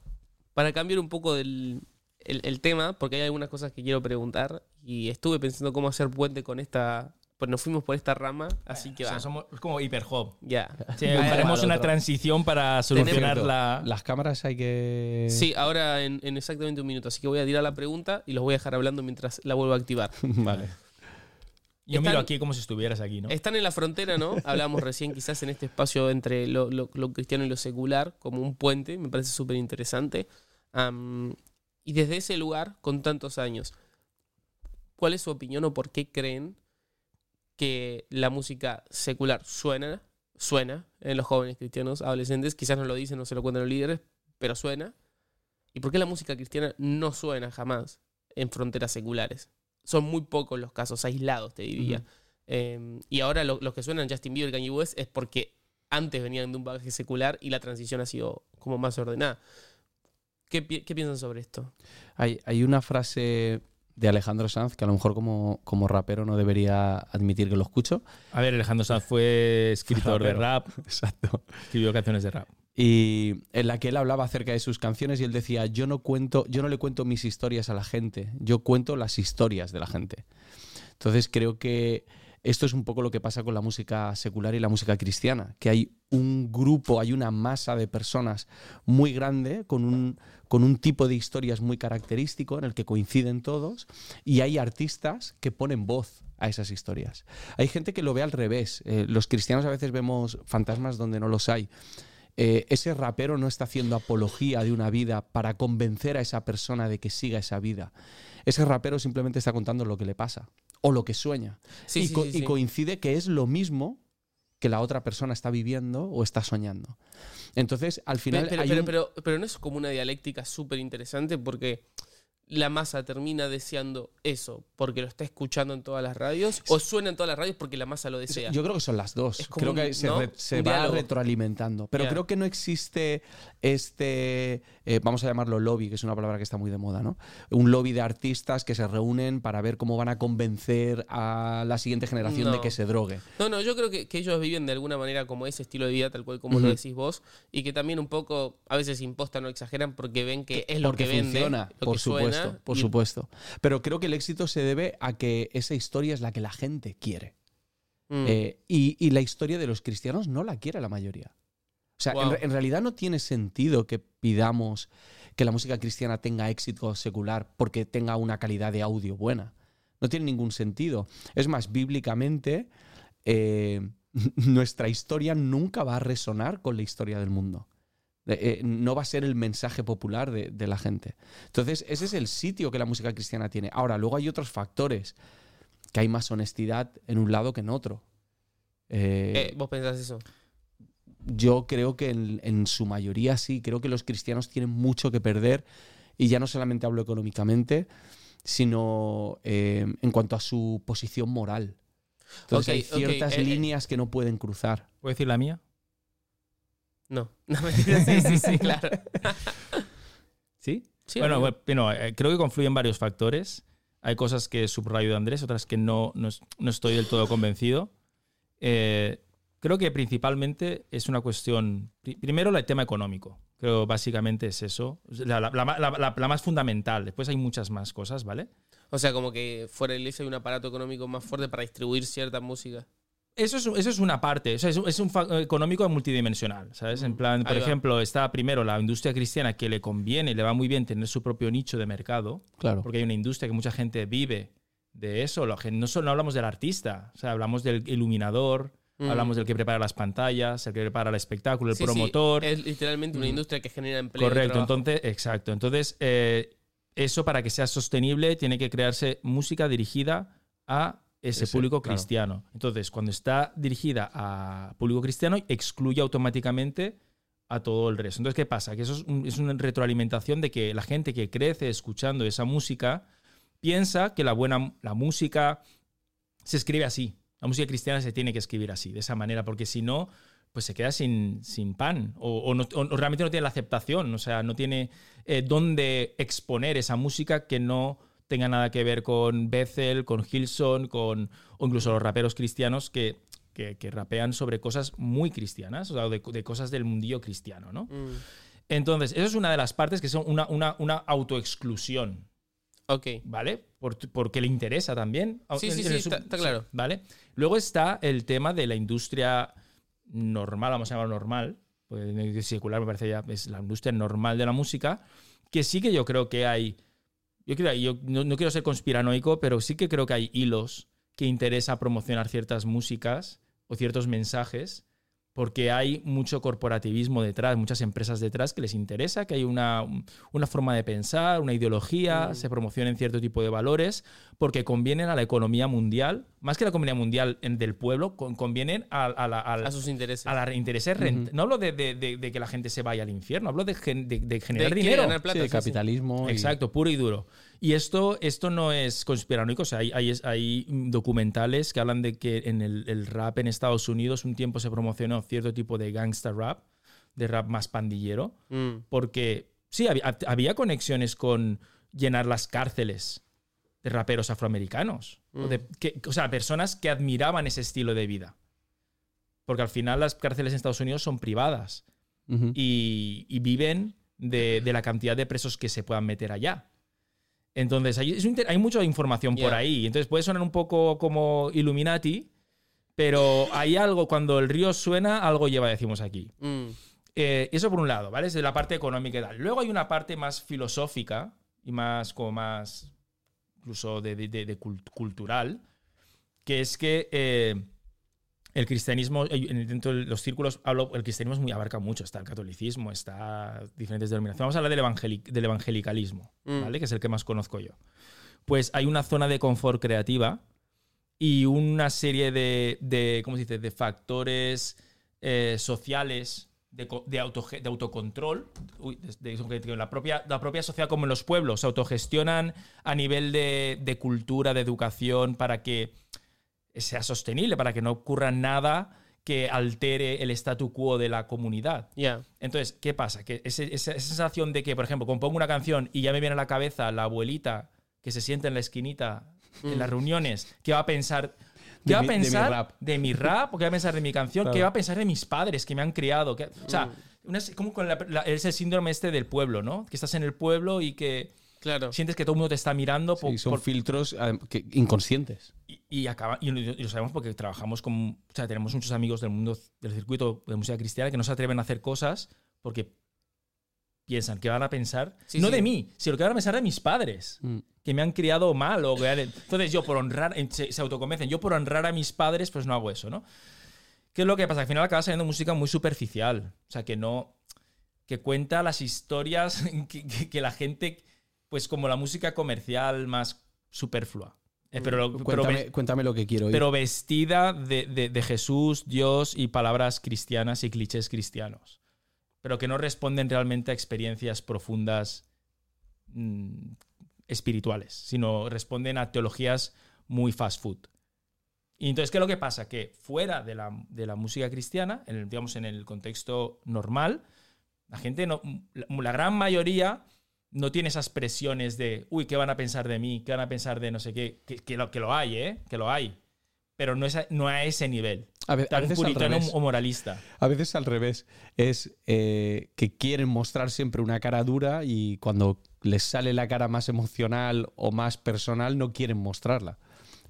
para cambiar un poco del, el, el tema, porque hay algunas cosas que quiero preguntar y estuve pensando cómo hacer puente con esta... Pues nos fuimos por esta rama, así que O sea, va. somos es como hiperhop. Ya. Sí, Vale, haremos una transición para solucionar la... Las cámaras hay que. Sí, ahora en, en exactamente un minuto. Así que voy a tirar la pregunta y los voy a dejar hablando mientras la vuelvo a activar. vale. Yo Están- miro aquí como si estuvieras aquí, ¿no? Están en la frontera, ¿no? Hablábamos recién quizás en este espacio entre lo, lo- lo cristiano y lo secular, como un puente, me parece súper interesante. Am, y desde ese lugar, con tantos años, ¿cuál es su opinión o por qué creen que la música secular suena, suena en los jóvenes cristianos, adolescentes? Quizás no lo dicen, no se lo cuentan los líderes, pero suena. ¿Y por qué la música cristiana no suena jamás en fronteras seculares? Son muy pocos los casos, aislados, te diría. Eh, y ahora lo- los que suenan Justin Bieber y Kanye West es porque antes venían de un bagaje secular y la transición ha sido como más ordenada. ¿Qué, pi- qué piensan sobre esto? Hay, hay una frase de Alejandro Sanz que a lo mejor como, como rapero no debería admitir que lo escucho. A ver, Alejandro Sanz fue escritor de rap, Exacto. escribió canciones de rap. Y en la que él hablaba acerca de sus canciones y él decía, yo no cuento, yo no le cuento mis historias a la gente, yo cuento las historias de la gente. Entonces creo que esto es un poco lo que pasa con la música secular y la música cristiana, que hay un grupo, hay una masa de personas muy grande con un, con un tipo de historias muy característico en el que coinciden todos y hay artistas que ponen voz a esas historias. Hay gente que lo ve al revés. Eh, los cristianos a veces vemos fantasmas donde no los hay. Eh, ese rapero no está haciendo apología de una vida para convencer a esa persona de que siga esa vida. Ese rapero simplemente está contando lo que le pasa o lo que sueña. Sí, y, sí, co- sí, y sí. coincide que es lo mismo que la otra persona está viviendo o está soñando. Entonces, al final... Pero, hay pero, un- pero, pero no es como una dialéctica súper interesante porque la masa termina deseando eso porque lo está escuchando en todas las radios o suena en todas las radios porque la masa lo desea. Yo creo que son las dos. Creo un- que se, ¿no? re- se va diálogo. retroalimentando. Pero creo que no existe este, eh, vamos a llamarlo lobby, que es una palabra que está muy de moda, ¿no? Un lobby de artistas que se reúnen para ver cómo van a convencer a la siguiente generación de que se drogue. No, no, yo creo que, que ellos viven de alguna manera como ese estilo de vida, tal cual como lo decís vos, y que también un poco a veces impostan o exageran porque ven que es lo Porque que vende, funciona, lo por que suena, supuesto, por supuesto. Pero creo que el éxito se debe a que esa historia es la que la gente quiere. Mm. Eh, y, y la historia de los cristianos no la quiere la mayoría. O sea, Wow. en, realidad no tiene sentido que pidamos que la música cristiana tenga éxito secular porque tenga una calidad de audio buena. No tiene ningún sentido. Es más, bíblicamente, eh, nuestra historia nunca va a resonar con la historia del mundo. Eh, no va a ser el mensaje popular de, de la gente. Entonces, ese es el sitio que la música cristiana tiene. Ahora, luego hay otros factores, que hay más honestidad en un lado que en otro. Eh, Eh, ¿Vos pensás eso? yo creo que en, en su mayoría sí, creo que los cristianos tienen mucho que perder y ya no solamente hablo económicamente, sino eh, en cuanto a su posición moral. Entonces hay ciertas eh, eh. líneas que no pueden cruzar. ¿Puedo decir la mía? No, no sí, sí, sí, claro. ¿Sí? Sí, bueno, bueno, eh, creo que confluyen varios factores. Hay cosas que subrayo de Andrés, otras que no, no, no estoy del todo convencido. Eh, creo que principalmente es una cuestión, pri- primero el tema económico. Creo básicamente es eso, la, la- la- la- la- la más fundamental. Después hay muchas más cosas, ¿vale? O sea, como que fuera de iglesia hay un aparato económico más fuerte para distribuir cierta música. Eso es, eso es una parte, o sea, es, un- es un fa- económico multidimensional, ¿sabes? En plan, por ejemplo, está primero la industria cristiana que le conviene, le va muy bien tener su propio nicho de mercado, Claro. porque hay una industria que mucha gente vive de eso. La gente- no solo no hablamos del artista, o sea, hablamos del iluminador, Mm. hablamos del que prepara las pantallas, el que prepara el espectáculo, el Sí, sí, promotor. es literalmente una Mm. industria que genera empleo. y Correcto, entonces, exacto. Entonces, eh, eso para que sea sostenible tiene que crearse música dirigida a ese Ese, público claro. cristiano. Entonces, cuando está dirigida a público cristiano, excluye automáticamente a todo el resto. Entonces, ¿qué pasa? Que eso es, un- es una retroalimentación de que la gente que crece escuchando esa música piensa que la buena la música se escribe así. La música cristiana se tiene que escribir así, de esa manera, porque si no, pues se queda sin, sin pan o, o no- o realmente no tiene la aceptación, o sea, no tiene eh, dónde exponer esa música que no tenga nada que ver con Bethel, con Hilson, con, o incluso los raperos cristianos que, que, que rapean sobre cosas muy cristianas, o sea, de, de cosas del mundillo cristiano, ¿no? Mm. Entonces, eso es una de las partes que son una, una, una autoexclusión, Ok. ¿vale? Por- porque le interesa también. Sí, sí, En sí, está claro. ¿Vale? Luego está el tema de la industria normal, vamos a llamarlo normal, porque secular me parece ya es la industria normal de la música, que sí que yo creo que hay, yo, creo, yo no, no quiero ser conspiranoico, pero sí que creo que hay hilos que interesa promocionar ciertas músicas o ciertos mensajes, porque hay mucho corporativismo detrás, muchas empresas detrás que les interesa que hay una, una forma de pensar, una ideología, Mm. se promocionen cierto tipo de valores, porque convienen a la economía mundial, más que la economía mundial en- del pueblo, con- convienen a, a la, a la- A sus intereses. a la intereses rent- Ujú. No hablo de, de- de- de que la gente se vaya al infierno, hablo de, gen- de- de generar De dinero. ganar plata, sí, sí, sí. capitalismo. y- Exacto, puro y duro. Y esto, esto no es conspiranoico, o sea, hay, hay, hay documentales que hablan de que en el, el rap en Estados Unidos un tiempo se promocionó cierto tipo de gangsta rap, de rap más pandillero, Mm. porque sí, había, había conexiones con llenar las cárceles de raperos afroamericanos, o, de- que- o sea, personas que admiraban ese estilo de vida. Porque al final las cárceles en Estados Unidos son privadas y, y viven de, de la cantidad de presos que se puedan meter allá. Entonces, hay, es hay mucha información por ahí. Entonces, puede sonar un poco como Illuminati, Pero hay algo, cuando el río suena, algo lleva, decimos aquí. Mm, Eh, eso por un lado, ¿vale? Es de la parte económica y tal. Luego hay una parte más filosófica y más, como más, incluso de, de- de- de cult- cultural, que es que eh, el cristianismo, eh, en- dentro de los círculos, hablo, el cristianismo es muy, abarca mucho, está el catolicismo, está diferentes denominaciones. Vamos a hablar del, del evangelicalismo, Mm. ¿vale? Que es el que más conozco yo. Pues hay una zona de confort creativa y una serie de, de ¿cómo se dice?, de factores eh, sociales de, de, autoge- de autocontrol. Uy, de- la, propia, la propia sociedad, como en los pueblos, se autogestionan a nivel de, de cultura, de educación, para que sea sostenible, para que no ocurra nada que altere el statu quo de la comunidad. Ya. Entonces, ¿qué pasa? Que ese- esa, esa sensación de que, por ejemplo, compongo una canción y ya me viene a la cabeza la abuelita que se sienta en la esquinita en las reuniones, ¿qué va a pensar? ¿Qué De va a mi- de mi pensar rap. de mi rap? ¿O qué va a pensar de mi canción? ¿Qué Claro. va a pensar de mis padres que me han criado? ¿Qué- o sea, una- como con la- la- es el síndrome este del pueblo, ¿no? Que estás en el pueblo y que Claro. sientes que todo el mundo te está mirando Sí, por- son por- filtros que- inconscientes. y, y acaba, y, lo, y lo sabemos porque trabajamos con. O sea, tenemos muchos amigos del mundo del circuito de música cristiana que no se atreven a hacer cosas porque piensan que van a pensar, Sí, no sí. de mí, sino que van a pensar de mis padres, Mm. que me han criado mal. O que han- entonces yo por honrar, se, se autoconvencen, yo por honrar a mis padres, pues no hago eso, ¿no? ¿Qué es lo que pasa? Al final acaba saliendo música muy superficial. O sea, que no. que cuenta las historias que, que- que la gente. Pues como la música comercial más superflua. Eh, pero, lo- pero Cuéntame, cuéntame lo que quiero oír. pero vestida de, de- de Jesús, Dios y palabras cristianas y clichés cristianos. Pero que no responden realmente a experiencias profundas mm, espirituales, sino responden a teologías muy fast food. Y entonces, ¿qué es lo que pasa? Que fuera de la, de la música cristiana, en el, digamos en el contexto normal, la gente, no, la, la gran mayoría no tiene esas presiones de, uy, ¿qué van a pensar de mí? ¿Qué van a pensar de no sé qué? Que, que lo, que lo hay, ¿eh? Que lo hay. Pero no, es a, no a ese nivel. a, ve- a Tan veces al puritano revés. o moralista. A veces al revés. Es eh, que quieren mostrar siempre una cara dura y cuando les sale la cara más emocional o más personal no quieren mostrarla.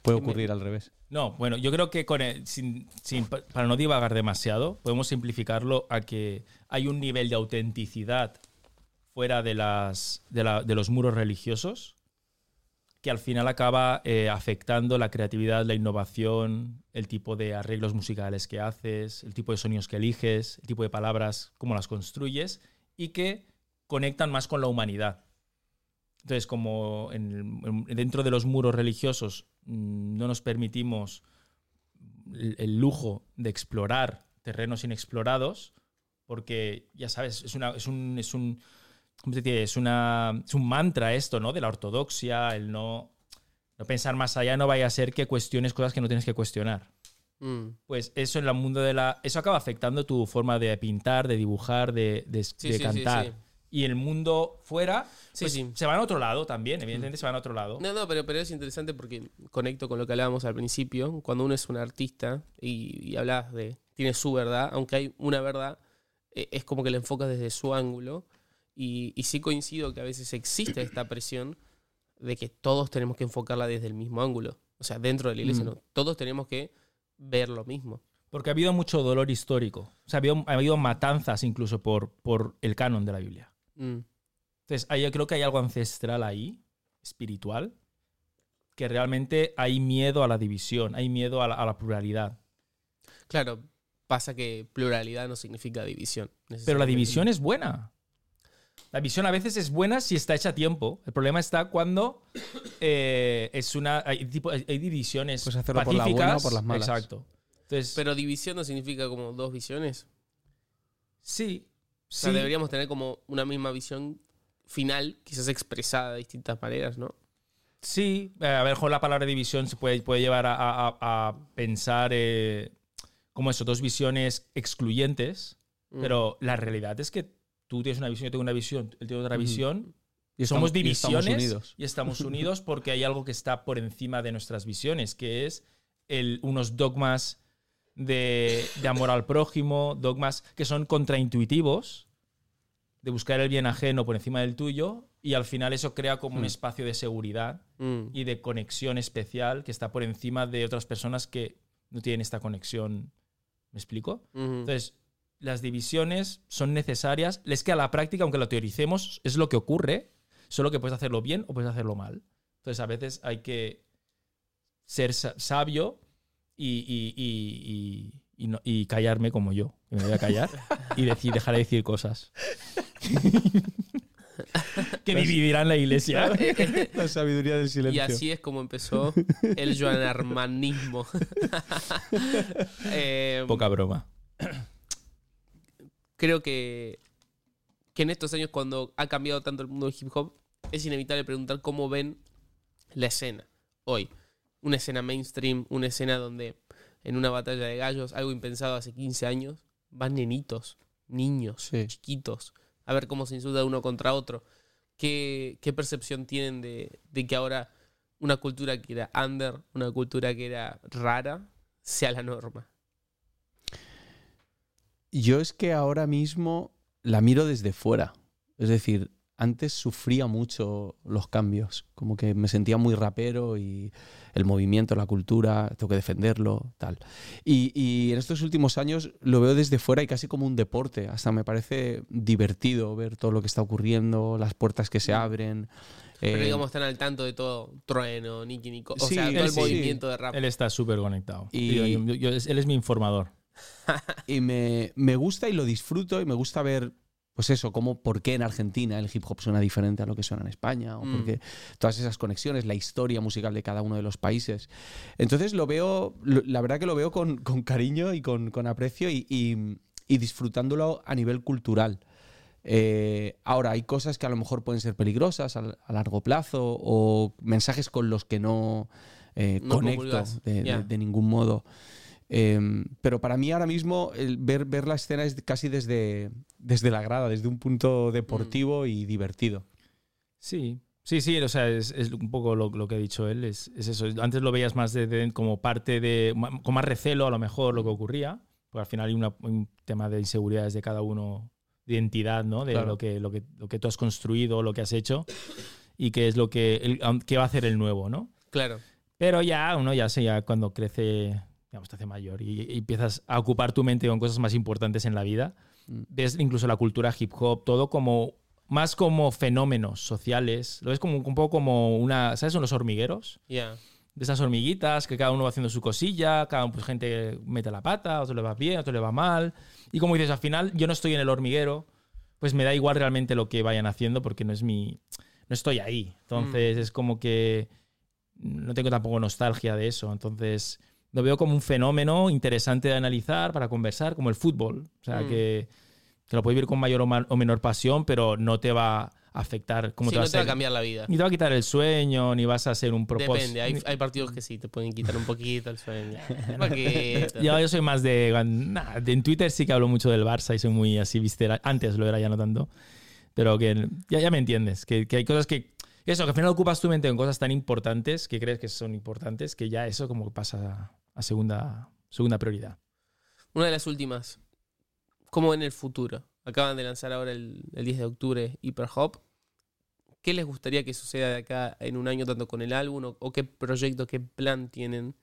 Puede ocurrir al revés. No, bueno, yo creo que con el- sin, sin- para no divagar demasiado, podemos simplificarlo a que hay un nivel de autenticidad fuera de, las, de, la- de los muros religiosos que al final acaba eh, afectando la creatividad, la innovación, el tipo de arreglos musicales que haces, el tipo de sonidos que eliges, el tipo de palabras, cómo las construyes y que conectan más con la humanidad. Entonces, como en dentro de los muros religiosos mm, no nos permitimos el, el lujo de explorar terrenos inexplorados, porque ya sabes, es, una, es un. Es un ¿cómo se dice? Es, una, es un mantra esto, ¿no? De la ortodoxia, el no, no pensar más allá, no vaya a ser que cuestiones cosas que no tienes que cuestionar. Mm. Pues eso en el mundo de la. Eso acaba afectando tu forma de pintar, de dibujar, de, de- Sí, de sí, cantar. sí. Y el mundo fuera, Sí, pues, sí. se van a otro lado también, evidentemente se van a otro lado. No, no, pero, pero es interesante porque conecto con lo que hablábamos al principio. Cuando uno es un artista y, y hablas de. tiene su verdad, aunque hay una verdad, eh, es como que la enfocas desde su ángulo. Y, y sí coincido que a veces existe esta presión de que todos tenemos que enfocarla desde el mismo ángulo. O sea, dentro de la iglesia, Mm. ¿no? Todos tenemos que ver lo mismo. Porque ha habido mucho dolor histórico. O sea, ha habido, ha habido matanzas incluso por, por el canon de la Biblia. Mm. Entonces, yo creo que hay algo ancestral ahí, espiritual, que realmente hay miedo a la división, hay miedo a la, a la pluralidad. Claro, pasa que pluralidad no significa división. Pero la división es buena. La división a veces es buena si está hecha a tiempo. El problema está cuando eh, es una. Hay, tipo, hay hay divisiones Puedes hacerlo por pacíficas. la buena o por las malas. Exacto. Entonces, Pero división no significa como dos visiones. sí. O sea, sí. deberíamos tener como una misma visión final, quizás expresada de distintas maneras, ¿no? Sí, eh, a ver, con la palabra división se puede, puede llevar a, a- a pensar eh, como eso, dos visiones excluyentes, Mm. pero la realidad es que tú tienes una visión, yo tengo una visión, él tiene otra visión, Y somos estamos- y estamos divisiones unidos. y estamos unidos porque hay algo que está por encima de nuestras visiones, que es el, unos dogmas de, de amor al prójimo, dogmas que son contraintuitivos, de buscar el bien ajeno por encima del tuyo, y al final eso crea como un Mm. espacio de seguridad Mm. y de conexión especial que está por encima de otras personas que no tienen esta conexión. ¿Me explico? Ujú. Entonces, las divisiones son necesarias. Les queda la práctica, aunque lo teoricemos, es lo que ocurre, solo que puedes hacerlo bien o puedes hacerlo mal. Entonces, a veces hay que ser sa- sabio y, y- y- y- y no- y callarme como yo, que me voy a callar y decir, dejar de decir cosas. que dividirán la iglesia. La sabiduría del Y silencio. así es como empezó el joanarmanismo. Eh, Poca broma. creo que, que en estos años, cuando ha cambiado tanto el mundo del hip hop, es inevitable preguntar cómo ven la escena hoy. Una escena mainstream, una escena donde en una batalla de gallos, algo impensado hace 15 años, van nenitos, niños, Sí. chiquitos, a ver cómo se insulta uno contra otro. ¿Qué, qué percepción tienen de, de que ahora una cultura que era under, una cultura que era rara, sea la norma? Yo es que ahora mismo la miro desde fuera. Es decir, antes sufría mucho los cambios. Como que me sentía muy rapero y el movimiento, la cultura, tengo que defenderlo, tal. Y, y en estos últimos años lo veo desde fuera y casi como un deporte. Hasta me parece divertido ver todo lo que está ocurriendo, las puertas que se abren. Pero eh, digamos, están al tanto de todo. Trueno, Nicky Nico. O Sí, sea, todo el sí. movimiento de rap. Él está súper conectado. Y- Yo- yo- yo- él es mi informador. Y me, me gusta y lo disfruto y me gusta ver, pues eso, cómo, por qué en Argentina el hip hop suena diferente a lo que suena en España, o Mm. porque todas esas conexiones, la historia musical de cada uno de los países. Entonces lo veo, lo- la verdad que lo veo con, con cariño y con, con aprecio y, y- y disfrutándolo a nivel cultural. Eh, ahora, hay cosas que a lo mejor pueden ser peligrosas a, a largo plazo o mensajes con los que no, eh, No conecto de, de- Ya. de ningún modo. Eh, pero para mí ahora mismo el ver, ver la escena es casi desde, desde la grada, desde un punto deportivo y divertido. Sí, sí, sí, o sea, es, es un poco lo, lo que ha dicho él, es, es eso. Antes lo veías más de, de- como parte de, con más recelo a lo mejor lo que ocurría, porque al final hay una- un tema de inseguridades de cada uno, de identidad, ¿no? De Claro. lo, que, lo, que, lo que tú has construido, lo que has hecho y qué es lo que, el- qué va a hacer el nuevo, ¿no? Claro. Pero ya, uno ya sé, ya cuando crece, digamos, te hace mayor y, y empiezas a ocupar tu mente con cosas más importantes en la vida, Mm. ves incluso la cultura hip hop, todo como, más como fenómenos sociales, lo ves como un poco como una, ¿sabes? Son los hormigueros, Ya. de esas hormiguitas que cada uno va haciendo su cosilla, cada pues, gente mete la pata, a otro le va bien, a otro le va mal. Y como dices, al final yo no estoy en el hormiguero, pues me da igual realmente lo que vayan haciendo porque no es mi. No estoy ahí. Entonces es como que no tengo tampoco nostalgia de eso. Entonces lo veo como un fenómeno interesante de analizar para conversar, como el fútbol. O sea, Mm. que, que lo puedes vivir con mayor o, o menor pasión, pero no te va a afectar. Como Sí, te va no a te va a hacer- cambiar la vida. Ni te va a quitar el sueño, ni vas a ser un propósito. Depende, hay, hay partidos que sí, te pueden quitar un poquito el sueño. Yo, yo soy más de, nah, de- En Twitter sí que hablo mucho del Barça y soy muy así visceral. Antes lo era, ya no tanto. Pero que ya, ya me entiendes. Que, que hay cosas que. Eso, que al final ocupas tu mente en cosas tan importantes que crees que son importantes que ya eso como pasa a segunda, segunda prioridad. Una de las últimas. ¿Cómo ven el futuro? Acaban de lanzar ahora el, el 10 de octubre Hyper Hop. ¿Qué les gustaría que suceda de acá en un año, tanto con el álbum o, o qué proyecto, qué plan tienen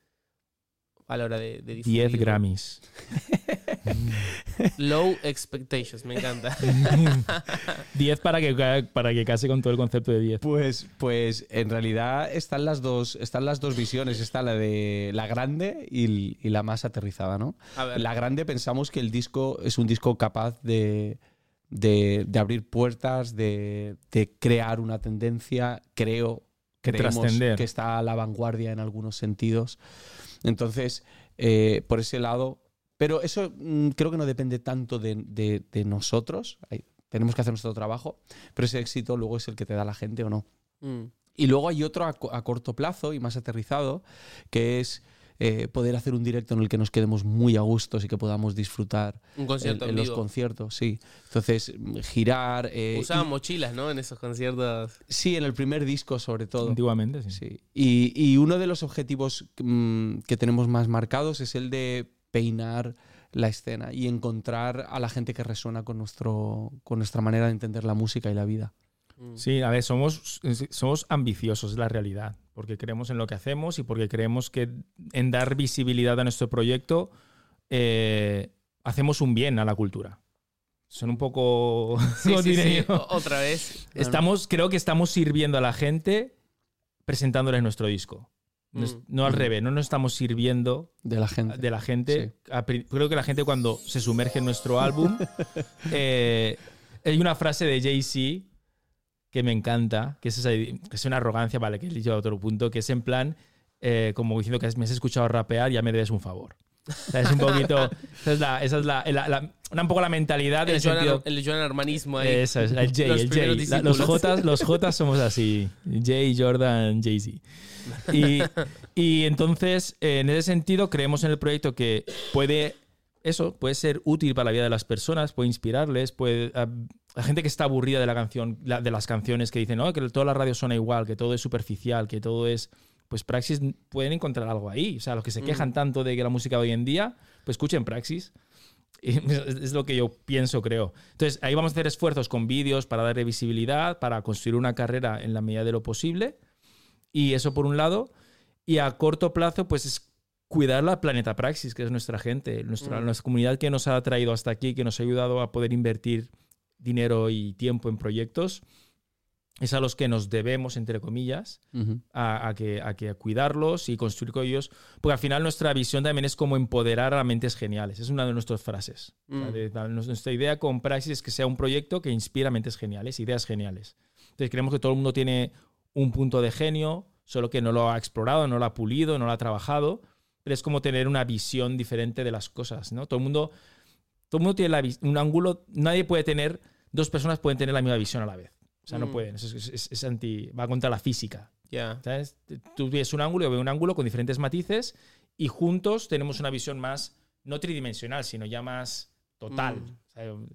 a la hora de, de 10 difundirlo? Grammys. Low expectations, me encanta. 10 para que, para que case con todo el concepto de 10. Pues, pues en realidad están las dos, están las dos visiones. Está la de la grande y, y la más aterrizada, ¿no? A ver, La grande pensamos que el disco es un disco capaz de, de- de abrir puertas, de, de crear una tendencia. Creo, creemos Trascender. que está a la vanguardia en algunos sentidos. Entonces, eh, por ese lado. Pero eso mm, creo que no depende tanto de, de- de nosotros. Hay- tenemos que hacer nuestro trabajo. Pero ese éxito luego es el que te da la gente o no. mm, Y luego hay otro a, co- a corto plazo y más aterrizado, que es eh, poder hacer un directo en el que nos quedemos muy a gustos y que podamos disfrutar un en, concierto en en los conciertos, sí. Entonces, girar. eh, Usaban y- mochilas, ¿no? En esos conciertos. sí, en el primer disco, sobre todo. Antiguamente, sí. Sí. Y, y uno de los objetivos mm, que tenemos más marcados es el de peinar la escena y encontrar a la gente que resuena con, nuestro, con nuestra manera de entender la música y la vida. Mm. Sí, a ver, somos, somos ambiciosos, es la realidad. porque creemos en lo que hacemos y porque creemos que en dar visibilidad a nuestro proyecto eh, hacemos un bien a la cultura. Son un poco... Sí, Otra vez. Estamos, creo que estamos sirviendo a la gente presentándoles nuestro disco. No, es- Mm. no al Mm. revés, no nos estamos sirviendo De la gente. de la gente. Creo que la gente cuando se sumerge en nuestro álbum, eh, hay una frase de Jay-Z que me encanta, que es, esa- que es una arrogancia, vale, que he dicho a otro punto, que es en plan, eh, como diciendo que me has escuchado rapear, ya me debes un favor. O sea, es un poquito, esa es la, esa es la, la- la- una un poco la mentalidad en El el Joan, sentido... el Joan Armanismo ahí. Eso es, el Jay, Los el. La- los. Jotas, los Jotas somos así. Jay, Jordan, Jay-Z. Y, y entonces, en ese sentido, creemos en el proyecto que puede, eso, puede ser útil para la vida de las personas, puede inspirarles, puede... a- la gente que está aburrida de la canción, de las canciones que dicen, no, que toda la radio suena igual, que todo es superficial, que todo es... Pues Praxis pueden encontrar algo ahí. O sea, los que se quejan tanto de que la música de hoy en día, pues escuchen Praxis. Es es lo que yo pienso, creo. Entonces, ahí vamos a hacer esfuerzos con vídeos para darle visibilidad, para construir una carrera en la medida de lo posible. Y eso por un lado. Y a corto plazo, pues es cuidar la Planeta Praxis, que es nuestra gente, nuestra, Mm. nuestra comunidad que nos ha traído hasta aquí, que nos ha ayudado a poder invertir dinero y tiempo en proyectos. Es a los que nos debemos, entre comillas a, a que, a que cuidarlos y construir con ellos, porque al final nuestra visión también es como empoderar a mentes geniales, es una de nuestras frases. O sea, de- la- nuestra idea con Praxis es que sea un proyecto que inspira mentes geniales, ideas geniales. Entonces creemos que todo el mundo tiene un punto de genio, solo que no lo ha explorado, no lo ha pulido, no lo ha trabajado, pero es como tener una visión diferente de las cosas, ¿no? Todo el mundo, todo el mundo tiene la un ángulo, nadie puede tener, dos personas pueden tener la misma visión a la vez. O sea, no Mm. pueden, es, es- anti, va contra la física. Ya. ¿sabes? Tú ves un ángulo, yo veo un ángulo con diferentes matices y juntos tenemos una visión más, no tridimensional, sino ya más total. Mm.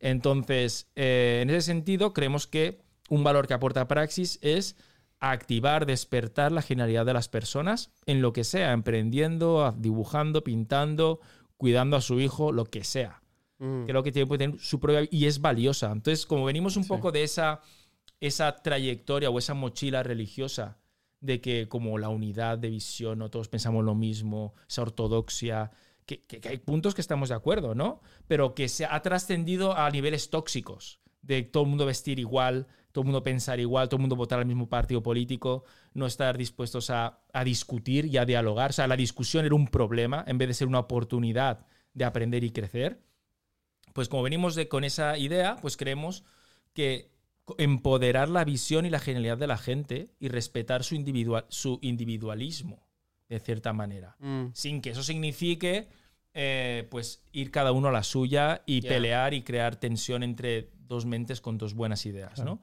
Entonces, eh, en ese sentido, creemos que un valor que aporta Praxis es activar, despertar la genialidad de las personas en lo que sea, emprendiendo, dibujando, pintando, cuidando a su hijo, lo que sea Mm. creo que tiene, puede tener su propia y es valiosa. Entonces, como venimos un Sí. poco de esa, esa trayectoria o esa mochila religiosa de que como la unidad de visión, todos pensamos lo mismo, esa ortodoxia, que, que- hay puntos que estamos de acuerdo, ¿no? Pero que se ha trascendido a niveles tóxicos, de todo el mundo vestir igual, todo el mundo pensar igual, todo el mundo votar al mismo partido político, no estar dispuestos a, a discutir y a dialogar. O sea, la discusión era un problema en vez de ser una oportunidad de aprender y crecer pues como venimos de, con esa idea, pues creemos que empoderar la visión y la genialidad de la gente y respetar su, individual, su individualismo, de cierta manera. Mm. Sin que eso signifique eh, pues ir cada uno a la suya y pelear y crear tensión entre dos mentes con dos buenas ideas, Claro. ¿no?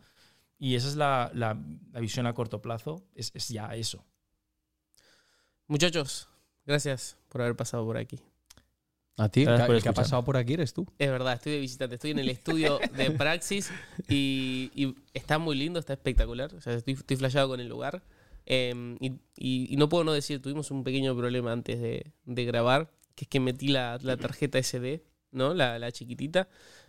Y esa es la, la- la visión a corto plazo, es, es ya eso. Muchachos, gracias por haber pasado por aquí. A ti, Gracias el por que- el que ha pasado por aquí eres tú. Es verdad, estoy de visitante, estoy en el estudio de Praxis y, y está muy lindo, está espectacular. O sea, estoy, estoy flasheado con el lugar. Eh, y, y- y no puedo no decir, tuvimos un pequeño problema antes de, de grabar, que es que metí la, la tarjeta SD, ¿no? La, la chiquitita,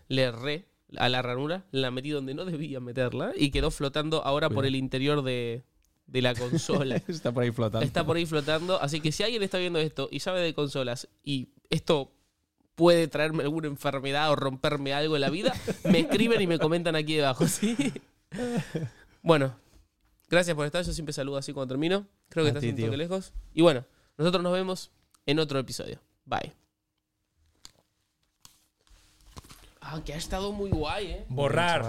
le erré a la ranura, la metí donde no debía meterla y quedó flotando ahora por el interior de, de la consola. Está por ahí flotando. Está por ahí flotando. Así que si alguien está viendo esto y sabe de consolas y esto puede traerme alguna enfermedad o romperme algo en la vida, me escriben y me comentan aquí debajo, ¿sí? Bueno, gracias por estar. Yo siempre saludo así cuando termino. Creo que A estás ti, un tío. lejos. Y bueno, nosotros nos vemos en otro episodio. Bye. Ah, que ha estado muy guay, ¿eh? Borrar.